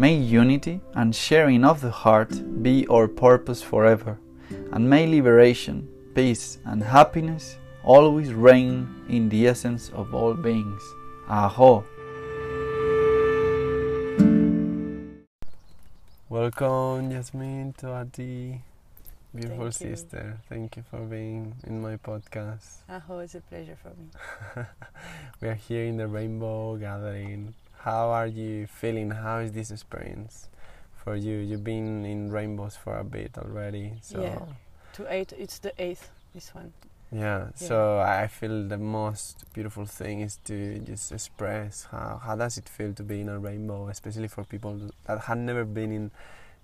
May unity and sharing of the heart be our purpose forever, and may liberation, peace, and happiness always reign in the essence of all beings. Aho! Welcome, Yasmine, to Ati, beautiful Thank sister. Thank you for being in my podcast. Aho, it's a pleasure for me. we are here in the Rainbow Gathering. How are you feeling? How is this experience for you? You've been in rainbows for a bit already, so Yeah. To eight, it's the eighth. This one. Yeah, so I feel the most beautiful thing is to just express how, how does it feel to be in a rainbow, especially for people that had never been in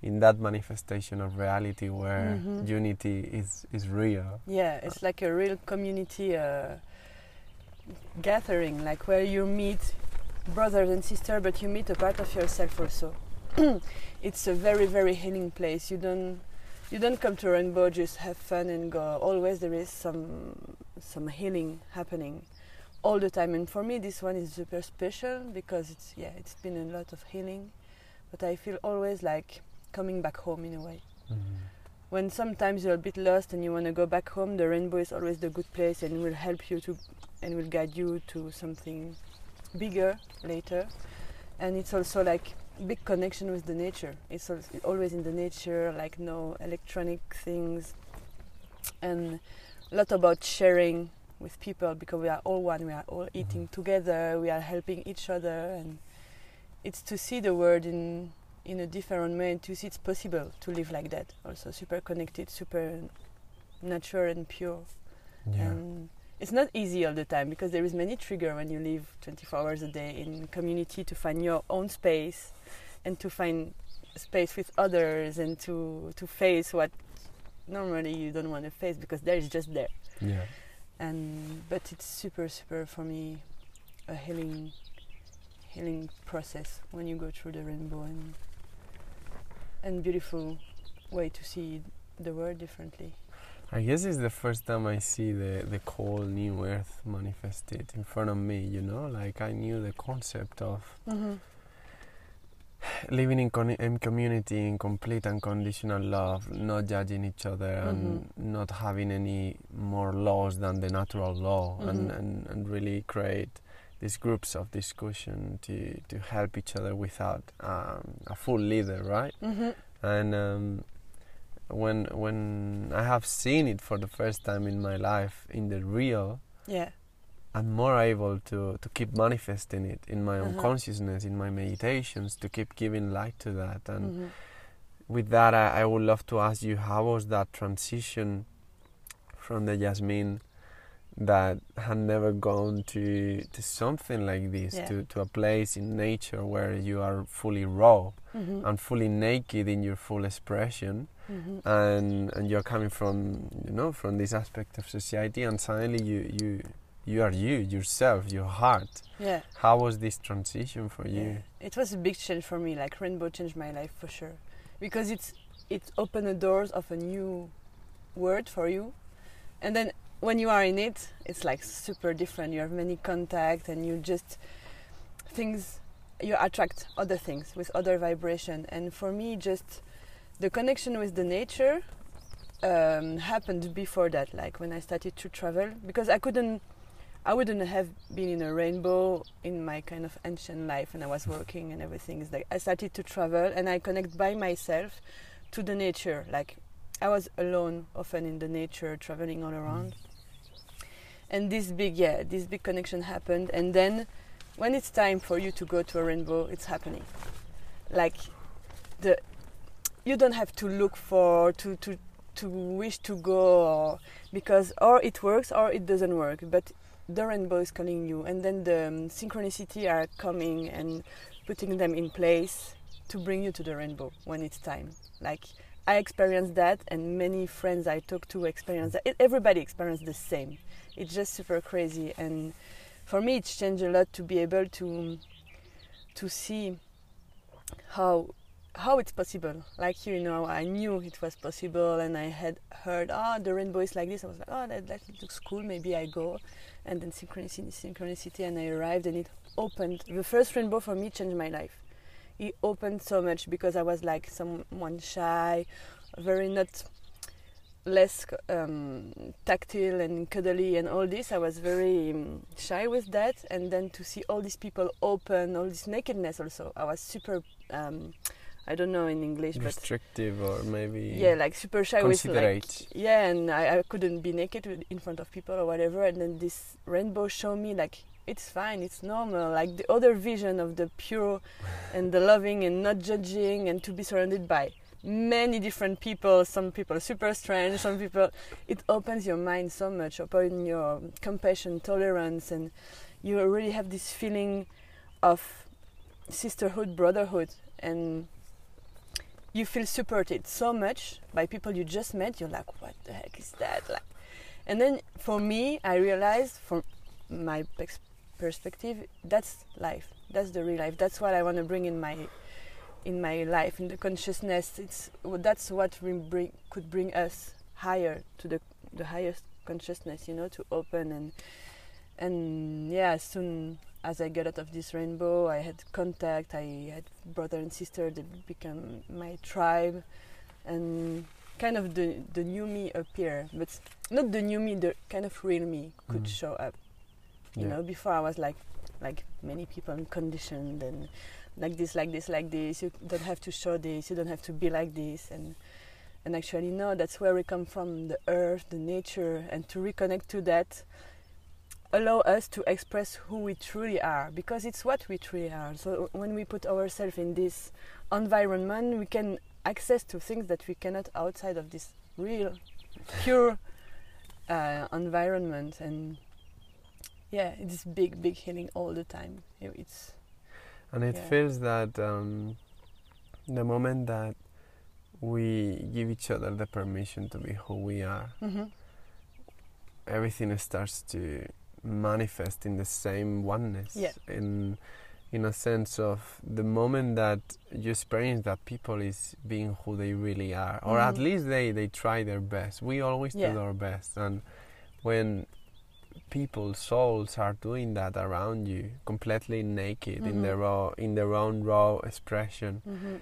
in that manifestation of reality where Mhm. unity is is real. Yeah, it's like a real community uh, gathering, like where you meet brothers and sisters, but you meet a part of yourself also. it's a very, very healing place. You don't you don't come to rainbow just have fun and go. Always there is some some healing happening all the time. And for me, this one is super special because it's yeah, it's been a lot of healing, but I feel always like coming back home in a way mm-hmm. when sometimes you're a bit lost and you want to go back home, the rainbow is always the good place and will help you to and will guide you to something bigger later. And it's also like big connection with the nature. It's always in the nature, like no electronic things, and a lot about sharing with people because we are all one. We are all eating mm-hmm. together. We are helping each other, and it's to see the world in in a different way and to see it's possible to live like that also super connected super natural and pure Yeah. and it's not easy all the time because there is many trigger when you live 24 hours a day in community to find your own space and to find space with others and to to face what normally you don't want to face because there is just there yeah. and but it's super super for me a healing healing process when you go through the rainbow and and beautiful way to see the world differently I guess it's the first time I see the the cold new earth manifested in front of me. You know, like I knew the concept of mm-hmm. living in, con- in community in complete unconditional love, not judging each other and not having any more laws than the natural law, and, Mhm. and, and really create these groups of discussion to, to help each other without um, a full leader, right? Mm-hmm. And um, when when I have seen it for the first time in my life in the real, yeah I'm more able to to keep manifesting it in my own Uh-huh. consciousness, in my meditations, to keep giving light to that. And Mhm. with that, I, I would love to ask you, how was that transition from the Jasmine that had never gone to to something like this, Yeah. to to a place in nature where you are fully raw Mhm. and fully naked in your full expression? Mhm. and and you're coming from you know from this aspect of society and suddenly you you you are you yourself your heart yeah how was this transition for you Yeah. It was a big change for me. Like Rainbow changed my life for sure, because it's it opened the doors of a new world for you, and then when you are in it, it's like super different. You have many contact, and you just things you attract other things with other vibration. And for me, just the connection with the nature um, happened before that. Like when I started to travel, because I couldn't I wouldn't have been in a rainbow in my kind of ancient life when I was working and everything. It's like I started to travel and I connect by myself to the nature. Like I was alone often in the nature, traveling all around. And this big, yeah, this big connection happened. And then when it's time for you to go to a rainbow, it's happening. Like the, you don't have to look for to to to wish to go or because or it works or it doesn't work. But the rainbow is calling you and then the um, synchronicity are coming and putting them in place to bring you to the rainbow when it's time like i experienced that and many friends i talk to experience that everybody experienced the same it's just super crazy and for me it's changed a lot to be able to to see how how it's possible. Like you know i knew it was possible and i had heard oh the rainbow is like this. I was like oh that, that looks cool. Maybe i go. And then synchronicity synchronicity and i arrived and it opened. The first rainbow for me changed my life. It opened so much because i was like someone shy very not less um, tactile and cuddly and all this. I was very um, shy with that. And then to see all these people open all this nakedness also i was super um, i don't know in english but restrictive or maybe yeah like super shy with like yeah and I, I couldn't be naked in front of people or whatever and then this rainbow showed me like it's fine it's normal like the other vision of the pure and the loving and not judging and to be surrounded by many different people some people super strange some people it opens your mind so much open your compassion tolerance and you really have this feeling of sisterhood brotherhood and you feel supported so much by people you just met you're like what the heck is that? Like and then for me i realized from my perspective that's life. That's the real life. That's what i want to bring in my in my life in the consciousness. It's that's what bring, could bring us higher to the the highest consciousness you know to open and and yeah soon as i got out of this rainbow i had contact i had brother and sister that became my tribe and kind of the the new me appear but not the new me the kind of real me could Mhm. show up you Yeah. know before i was like like many people conditioned and like this like this like this you don't have to show this you don't have to be like this and and actually no that's where we come from the earth the nature and to reconnect to that allow us to express who we truly are because it's what we truly are so when we put ourselves in this environment we can access to things that we cannot outside of this real pure uh, environment and yeah it's big big healing all the time It- it's and it Yeah. feels that um, the moment that we give each other the permission to be who we are Mhm. everything starts to manifest in the same oneness Yeah. in in a sense of the moment that you experience that people is being who they really are or at Mhm. least they they try their best we always Yeah. do our best and when people's souls are doing that around you completely naked in Mhm. their raw in their own raw expression Mhm.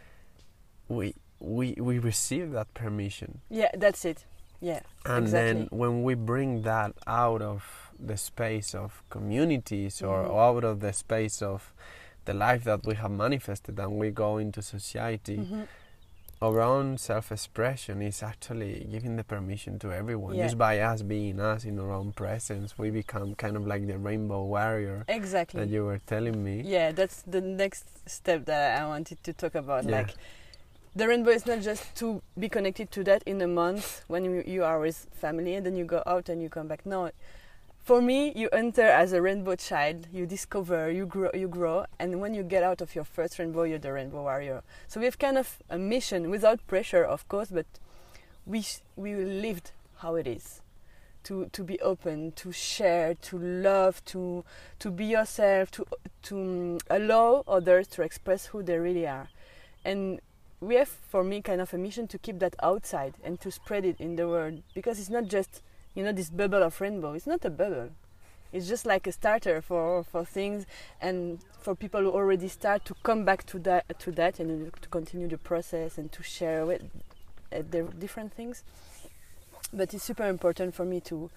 we we we receive that permission yeah that's it yeah and Exactly. then when we bring that out of the space of communities or Mhm. out of the space of the life that we have manifested and we go into society Mhm. our own self-expression is actually giving the permission to everyone. Yeah. Just by us being us in our own presence, we become kind of like the rainbow warrior exactly. that you were telling me. Yeah, that's the next step that I wanted to talk about. Yeah. Like, the rainbow is not just to be connected to that in a month when you, you are with family and then you go out and you come back. No, for me, you enter as a rainbow child. You discover, you grow, you grow, and when you get out of your first rainbow, you're the rainbow warrior. So we have kind of a mission without pressure, of course, but we we lived how it is. To, to be open, to share, to love, to to be yourself, to to um, allow others to express who they really are, and we have for me kind of a mission to keep that outside and to spread it in the world because it's not just you know this bubble of rainbow. It's not a bubble. It's just like a starter for for things and for people who already start to come back to that to that and to continue the process and to share with uh, the different things. But it's super important for me to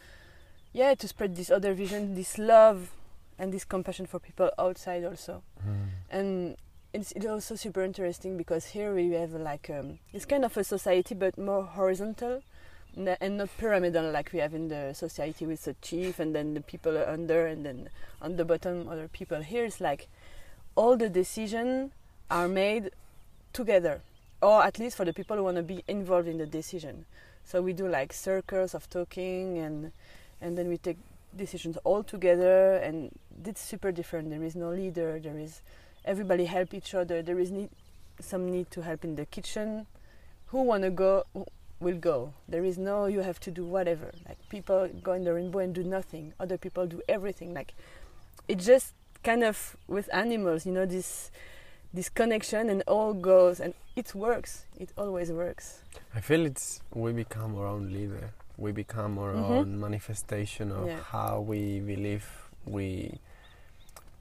yeah to spread this other vision, this love and this compassion for people outside also Mm. and it's, it's also super interesting because here we have like um, it's kind of a society but more horizontal and not pyramidal like we have in the society with the chief and then the people under and then on the bottom other people. Here it's like all the decisions are made together or at least for the people who want to be involved in the decision. So we do like circles of talking and and then we take decisions all together and it's super different. There is no leader there is everybody help each other there is need, some need to help in the kitchen. Who want to go will go there is no you have to do whatever like people go in the rainbow and do nothing other people do everything like it just kind of with animals you know this this connection and all goes and it works it always works I feel it's we become our own leader. We become our Mhm. own manifestation of Yeah. how we believe we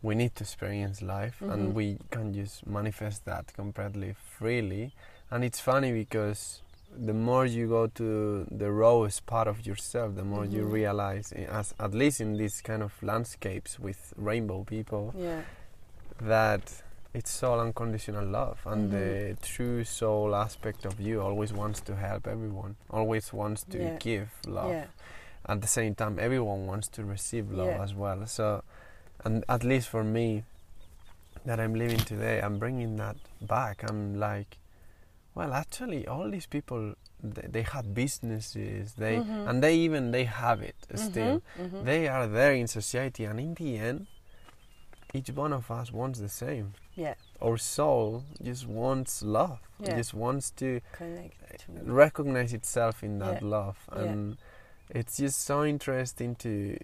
we need to experience life, Mhm. and we can just manifest that completely freely. And it's funny because the more you go to the rawest part of yourself, the more you Mhm. realize, eh, as at least in these kind of landscapes with rainbow people, yeah that it's all unconditional love and Mhm. the true soul aspect of you always wants to help everyone always wants to Yeah. give love yeah at the same time everyone wants to receive love as well so and at least for me that i'm living today i'm bringing that back i'm like well actually all these people they, they have businesses they Mhm. and they even they have it still Mhm, mhm. they are there in society and in the end each one of us wants the same yeah our soul just wants love It Yeah. just wants to connect to recognize itself in that Yeah. love Yeah. and it's just so interesting to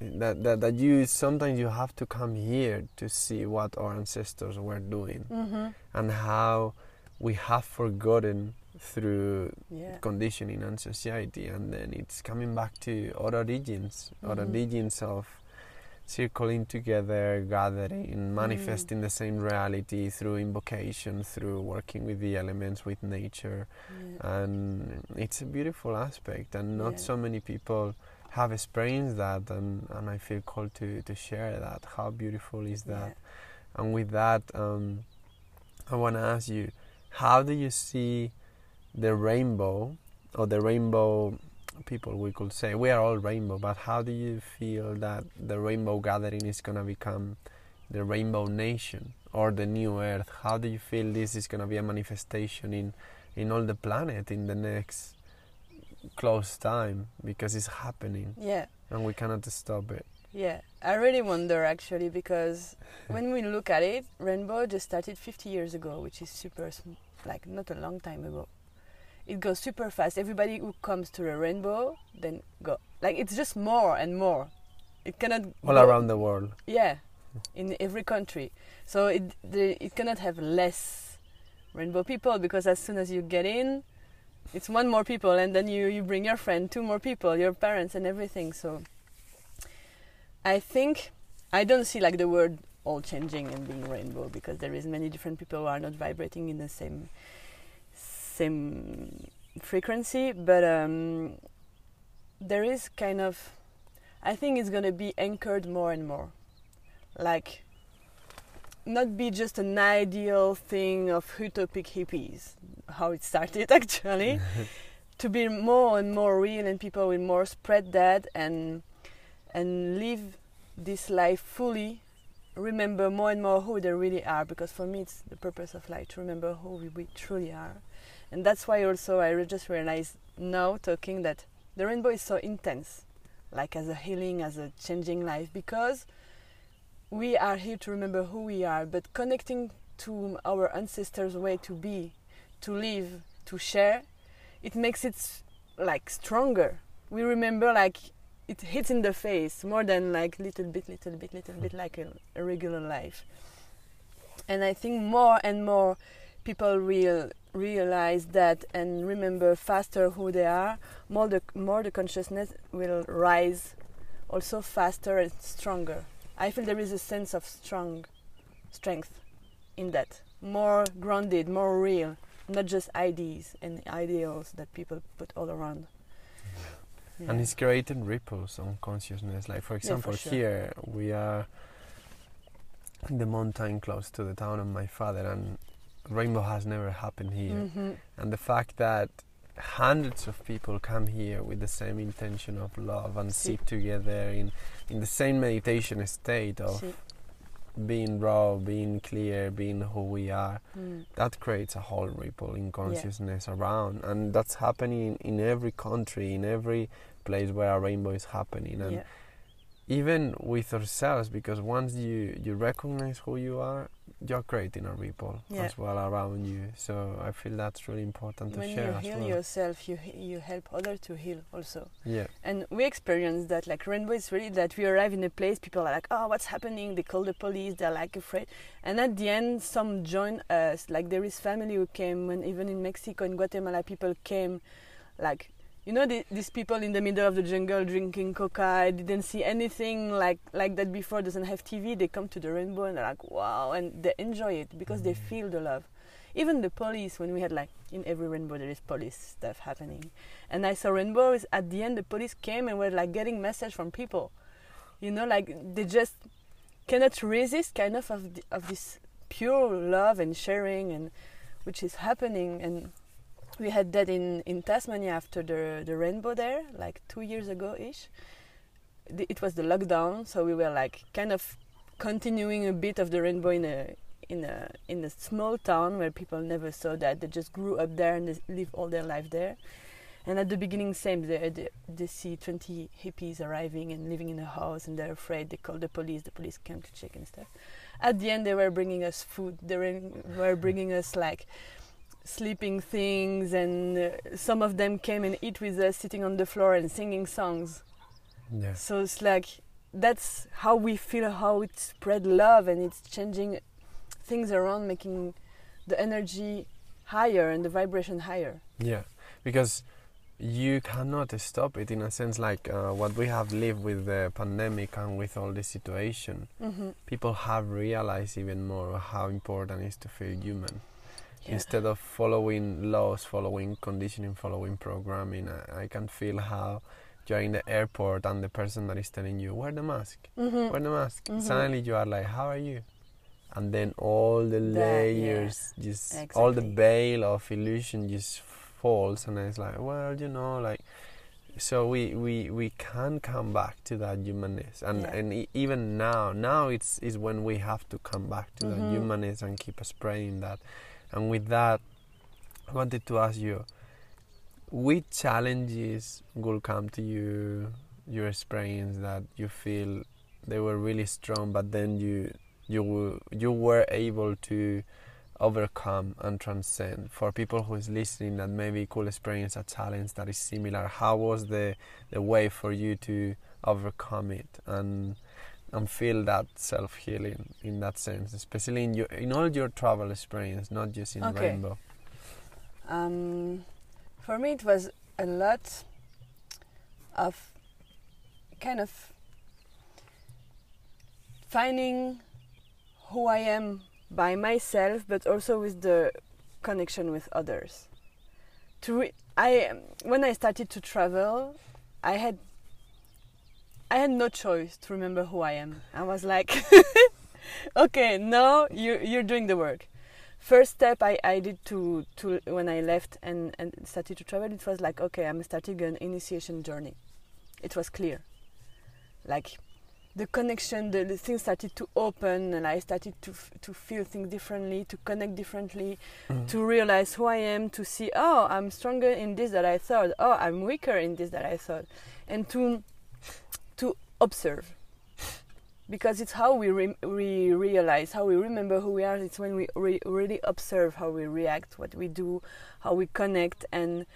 that, that that you sometimes you have to come here to see what our ancestors were doing hmm and how we have forgotten through yeah conditioning and society and then it's coming back to our origins our Mhm. origins of circling together gathering manifesting the same reality through invocation through working with the elements with nature yeah. and it's a beautiful aspect and not Yeah. so many people have experienced that and, and I feel called to, to share that how beautiful is that and with that, um, I want to ask you, how do you see the rainbow, or the rainbow people, we could say? We are all rainbow, but how do you feel that the rainbow gathering is going to become the rainbow nation or the new earth? How do you feel this is going to be a manifestation in, in all the planet in the next close time? Because it's happening yeah and we cannot stop it. Yeah, I really wonder actually because when we look at it, Rainbow just started 50 years ago, which is super, like not a long time ago. It goes super fast. Everybody who comes to the rainbow then go like it's just more and more. It cannot All go- around the world. Yeah, in every country. So it the, it cannot have less rainbow people because as soon as you get in, it's one more people, and then you you bring your friend, two more people, your parents, and everything. So I think I don't see like the word all changing and being rainbow because there is many different people who are not vibrating in the same same frequency, but um, there is kind of I think it's gonna be anchored more and more. Like not be just an ideal thing of utopic hippies, how it started actually, to be more and more real, and people will more spread that and and live this life fully. Remember more and more who they really are, because for me it's the purpose of life to remember who we, we truly are, and that's why also I just realized now talking that the rainbow is so intense, like as a healing, as a changing life, because we are here to remember who we are, but connecting to our ancestors' way to be, to live, to share, it makes it like stronger. We remember like it hits in the face more than like little bit, little bit, little bit like a, a regular life. And I think more and more people will realize that and remember faster who they are, more the more the consciousness will rise also faster and stronger. I feel there is a sense of strong strength in that. More grounded, more real, not just ideas and ideals that people put all around. Yeah. And it's creating ripples on consciousness. Like for example, yeah, for sure. here we are in the mountain close to the town of my father, and rainbow has never happened here. Mm-hmm. And the fact that hundreds of people come here with the same intention of love and Sí. sit together in in the same meditation state of Sí. Being raw, being clear, being who we are, Mm. that creates a whole ripple in consciousness around, and that's happening in every country, in every place where a rainbow is happening, and Yeah. Even with ourselves, because once you you recognize who you are, you're creating a ripple Yeah. as well around you. So I feel that's really important to When share you as heal well. yourself, you you help others to heal also. Yeah, And we experience that. Like rainbow is really that we arrive in a place, people are like, "Oh, what's happening?" They call the police. They're like afraid. And at the end, some join us. Like there is family who came, and even in Mexico and Guatemala, people came. Like you know, the, these people in the middle of the jungle drinking coca, i didn't see anything like like that before. Doesn't have TV. They come to the rainbow and they're like, "Wow!" And they enjoy it because they mm. feel the love. Even the police, when we had like in every rainbow there is police stuff happening, and I saw rainbows at the end. The police came and were like getting message from people, you know, like they just cannot resist kind of of, the, of this pure love and sharing and which is happening and we had that in, in Tasmania after the the rainbow there like two years ago ish it was the lockdown so we were like kind of continuing a bit of the rainbow in a in a in a small town where people never saw that. They just grew up there and they live all their life there. And at the beginning same. They, they, they see 20 hippies arriving and living in a house and they're afraid. They call the police. The police came to check and stuff. At the end they were bringing us food. They were bringing us like sleeping things and uh, some of them came and eat with us sitting on the floor and singing songs yeah, so it's like that's how we feel how it spread love and it's changing things around making the energy higher and the vibration higher yeah. Because you cannot stop it in a sense like uh, what we have lived with the pandemic and with all this situation. mm-hmm. People have realized even more how important it is to feel human. Yeah. instead of following laws, following conditioning, following programming, I, I can feel how you're in the airport and the person that is telling you, wear the mask, mm-hmm. wear the mask. Mhm. Suddenly you are like, how are you? And then all the That, yeah. layers, just all the Exactly. veil of illusion just falls, and it's like, well, you know, like. So we, we, we can come back to that humanness, and Yeah. and even now, now it's is when we have to come back to that Mhm. humanness and keep spreading that. And with that, I wanted to ask you, which challenges will come to you, your experience that you feel they were really strong, but then you you you were able to overcome and transcend. For people who is listening that maybe could experience a challenge that is similar, how was the the way for you to overcome it and and feel that self healing in that sense, especially in your in all your travel experience, not just in Okay. Rainbow. Um, for me, it was a lot of kind of finding who I am by myself, but also with the connection with others. To re- I when I started to travel, I had I had no choice to remember who I am. I was like, okay, now you you're doing the work. First step I, I did to to when I left and, and started to travel, it was like okay, I'm starting an initiation journey. It was clear. Like the connection, the, the things started to open, and I started to f- to feel things differently, to connect differently, Mm. to realize who I am, to see oh I'm stronger in this that I thought, oh I'm weaker in this that I thought, and to to observe. Because it's how we re- we realize how we remember who we are. It's when we re- really observe how we react what we do how we connect and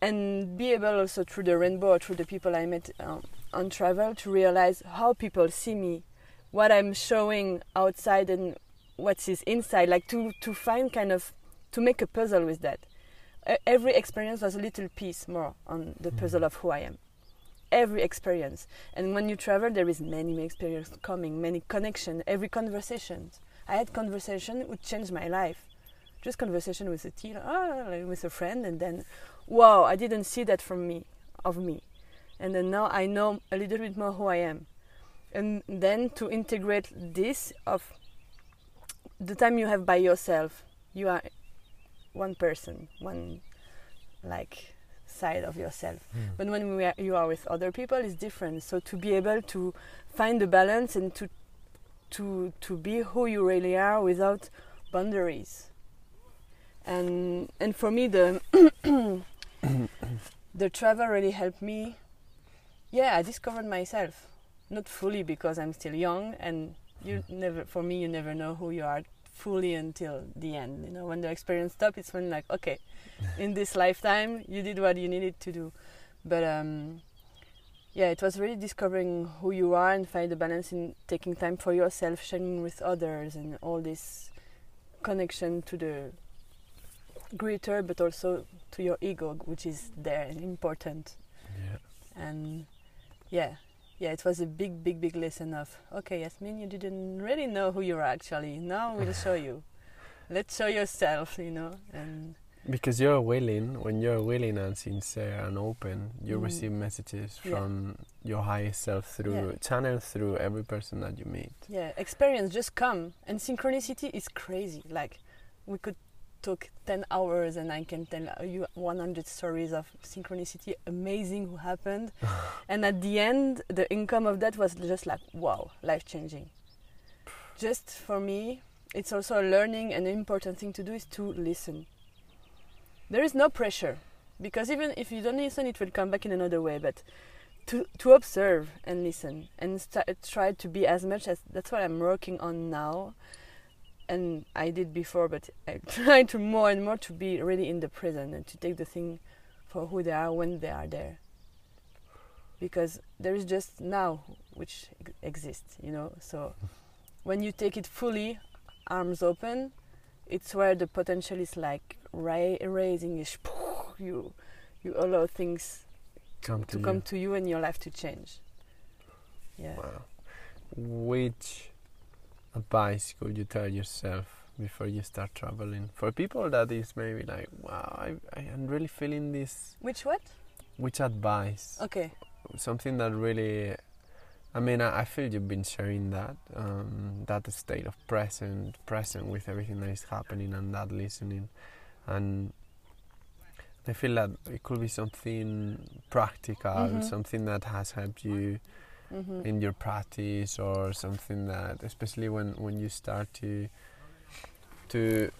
and be able also through the rainbow or through the people i met um, on travel to realize how people see me what i'm showing outside and what is inside. Like to to find kind of to make a puzzle with that. Every experience was a little piece more on the puzzle of who i am every experience. And when you travel there is many many experience coming many connection every conversation. I had conversation which changed my life. Just conversation with a tea oh, with a friend and then wow i didn't see that from me of me. And then now i know a little bit more who i am. And then to integrate this of the time you have by yourself you are one person one like side of yourself. Mm. but when we are, you are with other people it's different. So to be able to find the balance and to to to be who you really are without boundaries. And and for me the the travel really helped me. Yeah i discovered myself. Not fully because i'm still young and you never for me you never know who you are fully until the end. You know when the experience stops it's when like okay in this lifetime you did what you needed to do. But um yeah it was really discovering who you are and find the balance in taking time for yourself sharing with others and all this connection to the greater but also to your ego which is there and important. Yeah. and yeah yeah it was a big big big lesson of okay Yasmine you didn't really know who you are actually now we'll show you let's show yourself you know and Because you're willing, when you're willing and sincere and open, you Mm. receive messages Yeah. from your highest self through Yeah. channel through every person that you meet. yeah experience just come and synchronicity is crazy like we could talk 10 hours and i can tell you 100 stories of synchronicity amazing who happened. And at the end the income of that was just like wow life changing just for me it's also a learning and an important thing to do is to listen. There is no pressure because even if you don't listen it will come back in another way but to to observe and listen and st- try to be as much as that's what I'm working on now and I did before but I try to more and more to be really in the present and to take the thing for who they are when they are there because there is just now which exists you know so when you take it fully arms open it's where the potential is like ra- raising is you you allow things Come to, to you. come to you and your life to change. Yeah. Wow. Which advice could you tell yourself before you start traveling? For people that is maybe like, wow, I, I am really feeling this. Which what? Which advice? Okay. Something that really. I mean, I, I feel you've been sharing that, um, that state of present, present with everything that is happening, and that listening, and I feel that it could be something practical, Mhm. something that has helped you hmm in your practice or something that especially when when you start to to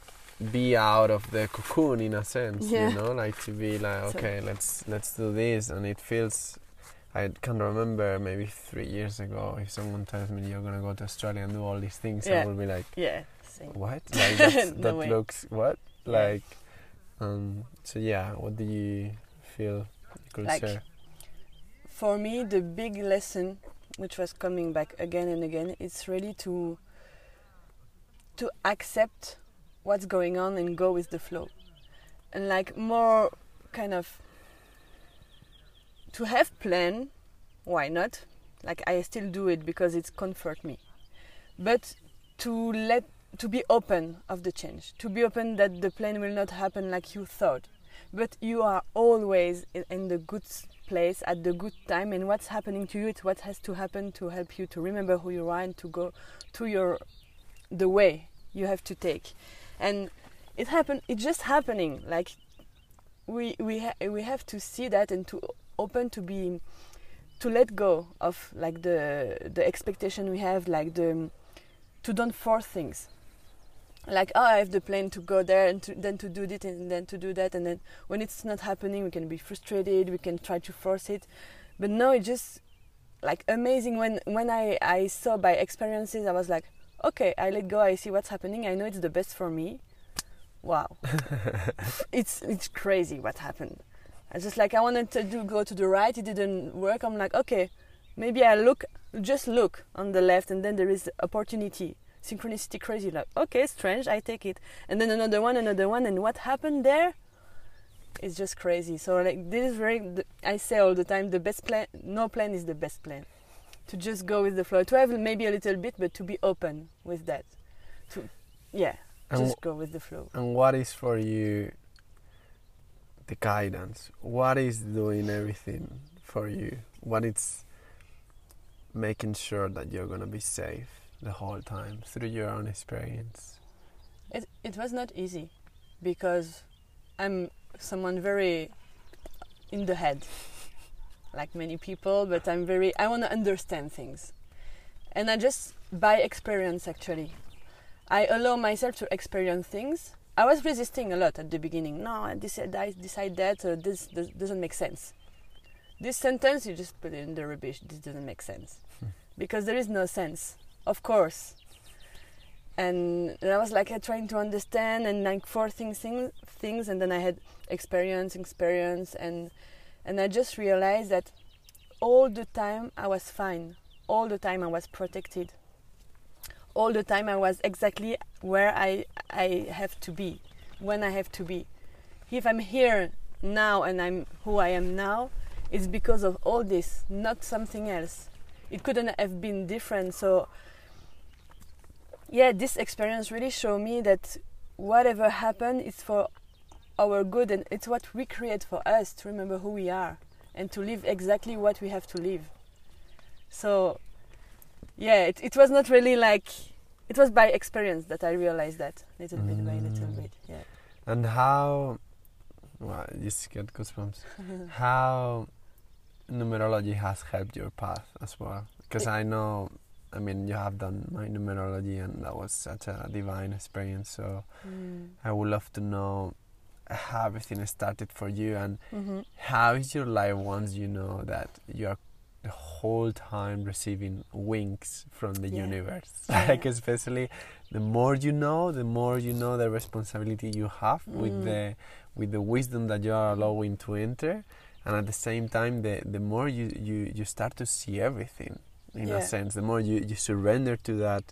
be out of the cocoon in a sense Yeah. you know like to be like So- okay let's let's do this and it feels I can't remember maybe three years ago if someone tells me you're gonna go to Australia and do all these things I Yeah. will be like Yeah. Same. what like No that looks what like um so yeah what do you feel you could Like- share For me, the big lesson, which was coming back again and again, it's really to to accept what's going on and go with the flow, and like more kind of to have plan. Why not? Like I still do it because it's comfort me, but to let to be open of the change, to be open that the plan will not happen like you thought, but you are always in, in the good place at the good time and what's happening to you it's what has to happen to help you to remember who you are and to go to your the way you have to take. And it happened it's just happening like we we ha- we have to see that and to open to be to let go of like the the expectation we have like the to don't force things like oh i have the plan to go there and to, then to do this and then to do that. And then when it's not happening we can be frustrated we can try to force it. But no it's just like amazing. When when i i saw by experiences i was like okay i let go i see what's happening i know it's the best for me. Wow. It's it's crazy what happened. I just like i wanted to do go to the right it didn't work. I'm like okay maybe i look just look on the left and then there is opportunity synchronicity crazy. Like okay strange i take it. And then another one another one and what happened there is just crazy. So like this is very i say all the time the best plan no plan is the best plan. To just go with the flow to have maybe a little bit but to be open with that. To yeah And just go with the flow. And what is for you the guidance? What is doing everything for you? What is making sure that you're gonna be safe the whole time through your own experience? It it was not easy because I'm someone very in the head, like many people, but I'm very I want to understand things, and I just by experience actually, I allow myself to experience things. I was resisting a lot at the beginning. No, I decide, I decide that uh, this, this doesn't make sense. This sentence you just put it in the rubbish. This doesn't make sense because there is no sense. Of course, and I was like uh, trying to understand and like forcing things, things, and then I had experience, experience, and and I just realized that all the time I was fine. All the time I was protected. All the time I was exactly where I I have to be, when I have to be. If I'm here now and I'm who I am now, it's because of all this, not something else. It couldn't have been different. So yeah, this experience really showed me that whatever happened is for our good and it's what we create for us to remember who we are and to live exactly what we have to live. So, yeah, it, it was not really like, it was by experience that I realized that little bit by little Mm. bit, yeah. And how well, just get goosebumps. how numerology has helped your path as well? Because I know, I mean, you have done my numerology, and that was such a divine experience. So Mm. I would love to know how everything started for you, and hmm how is your life once you know that you are the whole time receiving winks from the Yeah. universe. Yeah. like especially the more you know, the more you know the responsibility you have with Mm. the with the wisdom that you are allowing to enter, and at the same time, the the more you you, you start to see everything in a sense, the more you, you surrender to that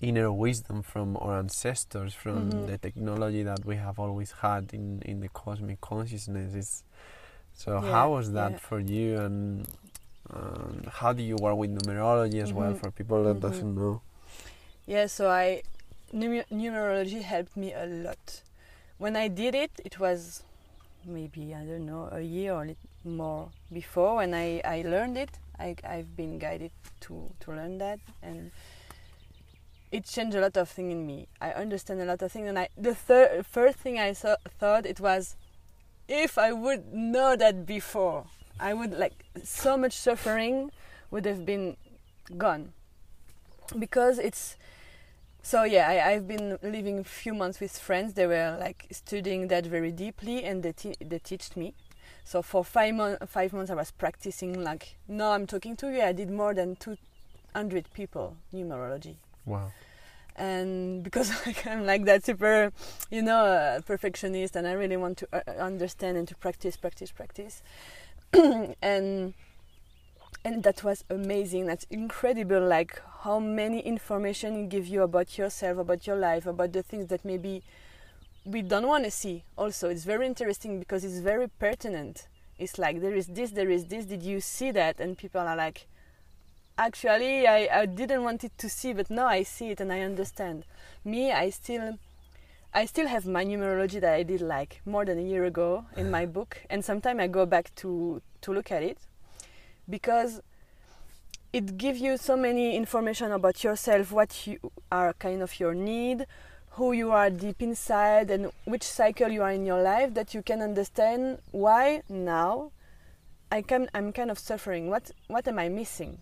inner wisdom from our ancestors, from Mhm. the technology that we have always had in, in the cosmic consciousness. So Yeah, how was that yeah. for you, and um, how do you work with numerology as well Mhm. for people that Mhm. doesn't know? Yeah, so I numer- numerology helped me a lot. When I did it, it was maybe I don't know a year or more before. When I, I learned it, I I've been guided to to learn that, and it changed a lot of things in me. I understand a lot of things, and I the thir- first thing I saw, thought it was, if I would know that before, I would like so much suffering would have been gone. Because it's so yeah I, i've been living a few months with friends. They were like studying that very deeply and they, te- they taught me so for five, mon- five months i was practicing like now i'm talking to you i did more than 200 people numerology. Wow. and because like, i'm like that super you know uh, perfectionist and i really want to uh, understand and to practice practice practice. And and that was amazing. That's incredible like how many information it gives you about yourself about your life about the things that maybe we don't want to see. Also it's very interesting because it's very pertinent. It's like there is this there is this. Did you see that? And people are like actually I, I didn't want it to see but now i see it and i understand. Me i still I still have my numerology that I did like more than a year ago in my book, and sometimes I go back to to look at it because it gives you so many information about yourself, what you are kind of your need, who you are deep inside, and which cycle you are in your life, that you can understand why now I can I'm kind of suffering. What what am I missing?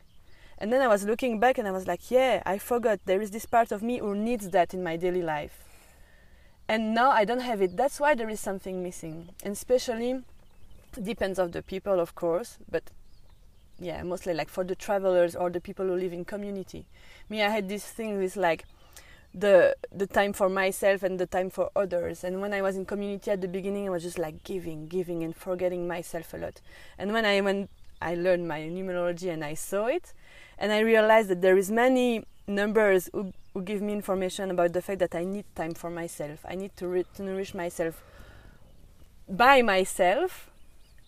And then I was looking back and I was like, yeah, I forgot there is this part of me who needs that in my daily life. And now I don't have it. That's why there is something missing. And especially depends of the people of course, but yeah, mostly like for the travelers or the people who live in community. Me I had this thing with like the the time for myself and the time for others. And when I was in community at the beginning I was just like giving, giving and forgetting myself a lot. And when I went I learned my numerology and I saw it and I realized that there is many numbers who, who give me information about the fact that I need time for myself. I need to, re- to nourish myself by myself.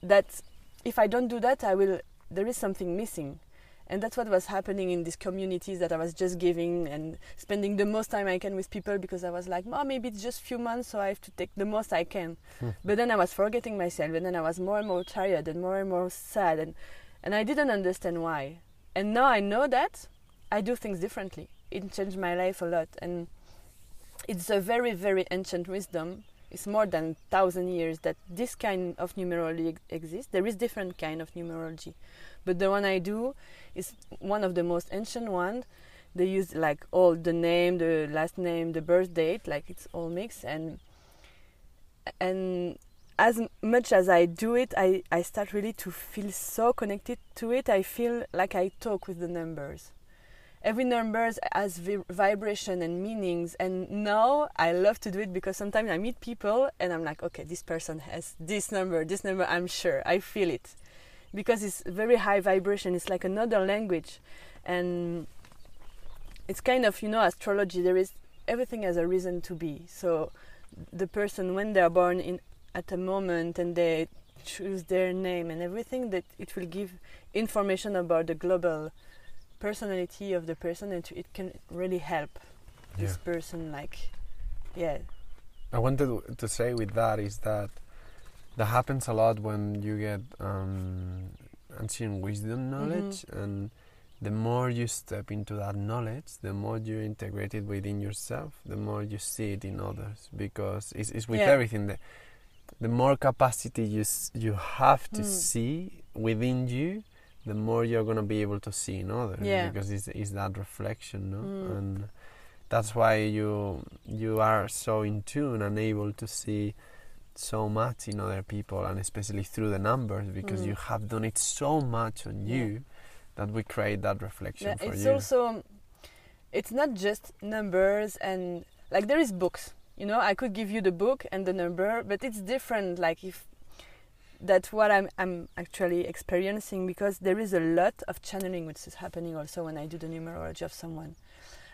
That if I don't do that, I will. There is something missing, and that's what was happening in these communities that I was just giving and spending the most time I can with people because I was like, oh, maybe it's just few months, so I have to take the most I can. but then I was forgetting myself, and then I was more and more tired and more and more sad, and and I didn't understand why. And now I know that I do things differently. It changed my life a lot, and it's a very, very ancient wisdom. It's more than thousand years that this kind of numerology exists. There is different kind of numerology, but the one I do is one of the most ancient ones. They use like all the name, the last name, the birth date, like it's all mixed, and and as much as I do it, I, I start really to feel so connected to it. I feel like I talk with the numbers. Every number has vi- vibration and meanings, and now I love to do it because sometimes I meet people and I'm like, okay, this person has this number, this number, I'm sure, I feel it. Because it's very high vibration, it's like another language. And it's kind of, you know, astrology, there is everything has a reason to be. So the person, when they are born in at a moment and they choose their name and everything that it will give information about the global personality of the person and it can really help this Yeah. person like yeah I wanted to say with that is that that happens a lot when you get um, ancient wisdom knowledge, and the more you step into that knowledge, the more you integrate it within yourself, the more you see it in others. Because it's, it's with Yeah. everything that the more capacity you s- you have to Mm. see within you, the more you're gonna be able to see in others. Yeah. Because it's, it's that reflection, no? Mm. And that's why you you are so in tune and able to see so much in other people and especially through the numbers because Mm. you have done it so much on Yeah. you that we create that reflection Yeah, for it's you. It's also it's not just numbers and like there is books you know i could give you the book and the number but it's different like if that's what i'm i'm actually experiencing because there is a lot of channeling which is happening also when i do the numerology of someone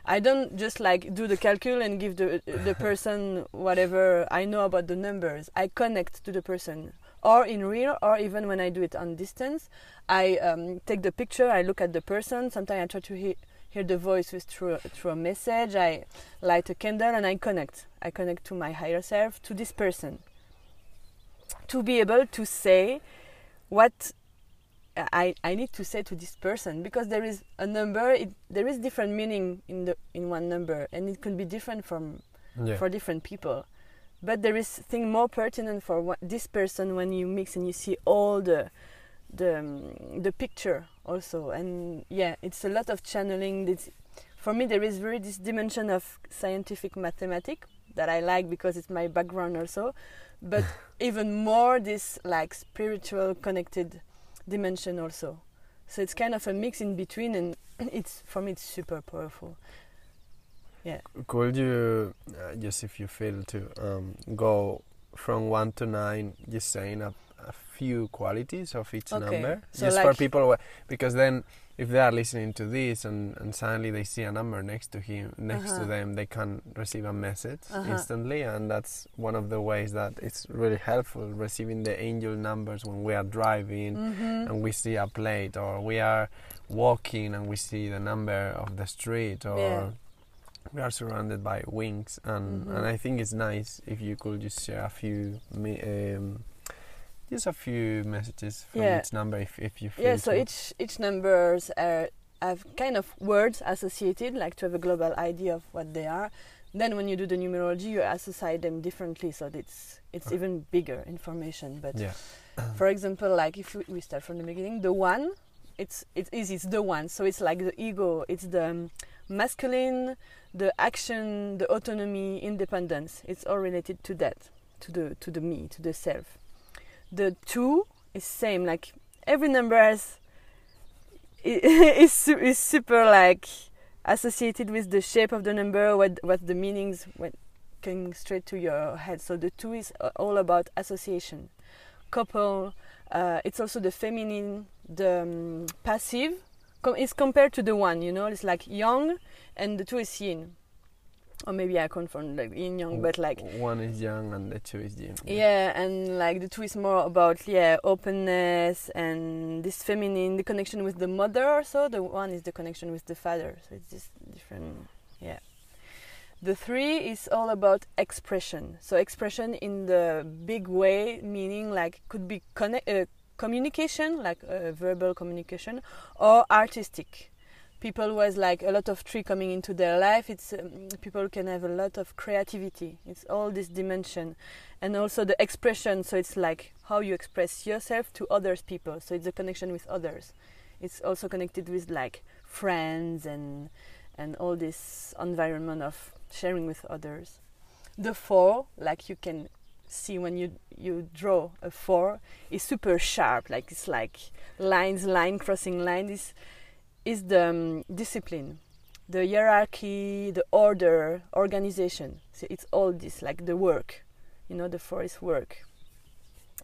i don't just like do the calcul and give the the person whatever i know about the numbers. I connect to the person or in real or even when i do it on distance. I um, take the picture i look at the person. Sometimes i try to hear hear the voice with through through a message. I light a candle and i connect. I connect to my higher self to this person. To be able to say what I, I need to say to this person because there is a number it, there is different meaning in the in one number and it can be different from yeah. for different people. But there is thing more pertinent for what, this person when you mix and you see all the the um, the picture also. And yeah it's a lot of channeling. This for me there is very this dimension of scientific mathematics that I like because it's my background also. But even more this like spiritual connected dimension also. So it's kind of a mix in between and it's for me it's super powerful. Yeah. Could you, uh, just if you feel to, um, go from one to nine, just saying a, a few qualities of each Okay, number, so just for people, because then if they are listening to this and, and suddenly they see a number next to him, next to Uh-huh. them, they can receive a message Uh-huh. instantly, and that's one of the ways that it's really helpful receiving the angel numbers when we are driving mm-hmm. and we see a plate or we are walking and we see the number of the street or Yeah. we are surrounded by wings, and Mhm. and I think it's nice if you could just share a few. Um, just a few messages from Yeah. each number if, if you feel Yeah, so to. each each numbers are have kind of words associated, like to have a global idea of what they are. Then when you do the numerology, you associate them differently, so it's it's Okay. even bigger information. But yeah for example, like if we- we start from the beginning, the one, it's it's easy. It's the one, so it's like the ego. It's the um, masculine, the action, the autonomy, independence. It's all related to that, to the to the me, to the self. The two is same. Like every number has is is super like associated with the shape of the number, what what the meanings when coming straight to your head. So the two is all about association, couple. Uh, it's also the feminine, the um, passive. Com- it's compared to the one, you know. It's like yang, and the two is yin. Or maybe I confund like yin yang, but like one is yang and the two is yin. yeah, and like the two is more about yeah openness and this feminine, the connection with the mother. Also, the one is the connection with the father. So it's just different. Yeah. The three is all about expression. So expression in the big way, meaning like could be connect, uh, communication, like uh, verbal communication, or artistic. People who has like a lot of tree coming into their life. It's um, people can have a lot of creativity. It's all this dimension, and also the expression. So it's like how you express yourself to others people. So it's a connection with others. It's also connected with like friends and and all this environment of sharing with others. The four, like you can see when you you draw a four, is super sharp. Like it's like lines, line crossing line. Is is the um, discipline, the hierarchy, the order, organization. So it's all this, like the work. You know, the forest work,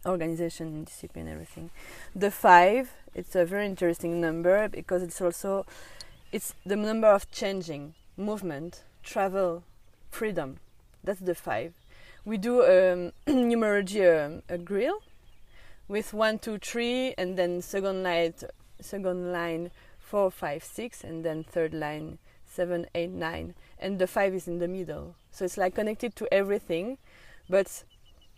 organization, discipline, everything. The five, it's a very interesting number because it's also it's the number of changing, movement, travel, freedom. That's the five. We do um, numerology um, a grill with one, two, three, and then second line, second line four, five, six, and then third line seven, eight, nine, and the five is in the middle. So it's like connected to everything, but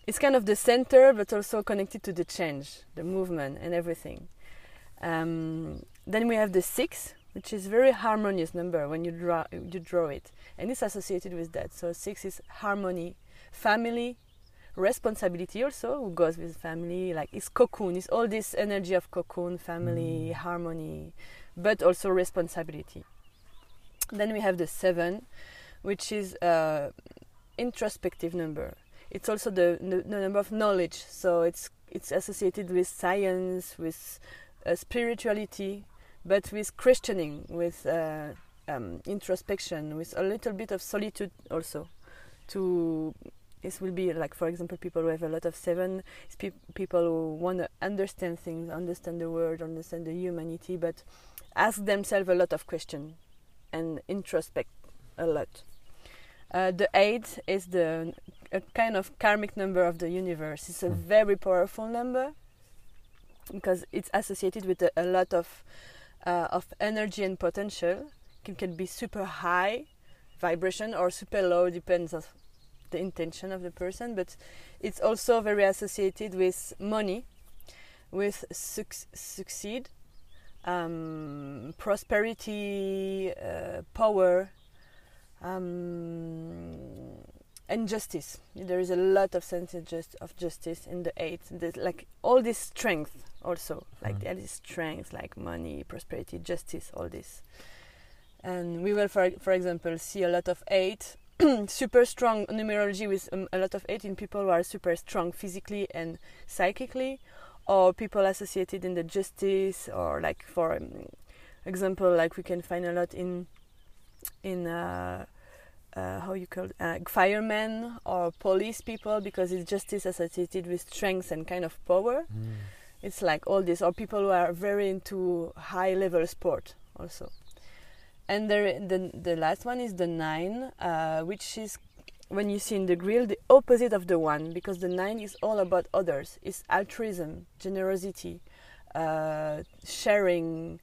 it's kind of the center, but also connected to the change, the movement, and everything. Um, then we have the six, which is very harmonious number when you draw you draw it, and it's associated with that. So six is harmony, family, responsibility also who goes with family. Like it's cocoon, it's all this energy of cocoon, family, harmony, but also responsibility. Then we have the seven, which is uh, introspective number. It's also the, the, number of knowledge, so it's it's associated with science, with uh, spirituality, but with questioning, with uh, um, introspection, with a little bit of solitude also. To this will be like, for example, people who have a lot of seven, it's pe- people who want to understand things, understand the world, understand the humanity, but ask themselves a lot of questions and introspect a lot. Uh, the eight is the a kind of karmic number of the universe. It's a Hmm. very powerful number because it's associated with a, a lot of uh, of energy and potential. It can be super high vibration or super low, depends on the intention of the person. But it's also very associated with money, with suc- succeed, um, prosperity, uh, power, um, and justice. There is a lot of sense of, just, of justice in the eight. There's like all this strength also, like Mhm. there is strength, like money, prosperity, justice, all this. And we will, for for example, see a lot of eight, super strong numerology with um, a lot of 18 people who are super strong physically and psychically, or people associated in the justice, or like for um, example, like we can find a lot in in uh, uh, how you call it, uh, firemen or police people because it's justice associated with strength and kind of power. Mm. It's like all this, or people who are very into high level sport also. And the the, the last one is the nine, uh, which is when you see in the grill the opposite of the one because the nine is all about others. It's altruism, generosity, uh, sharing,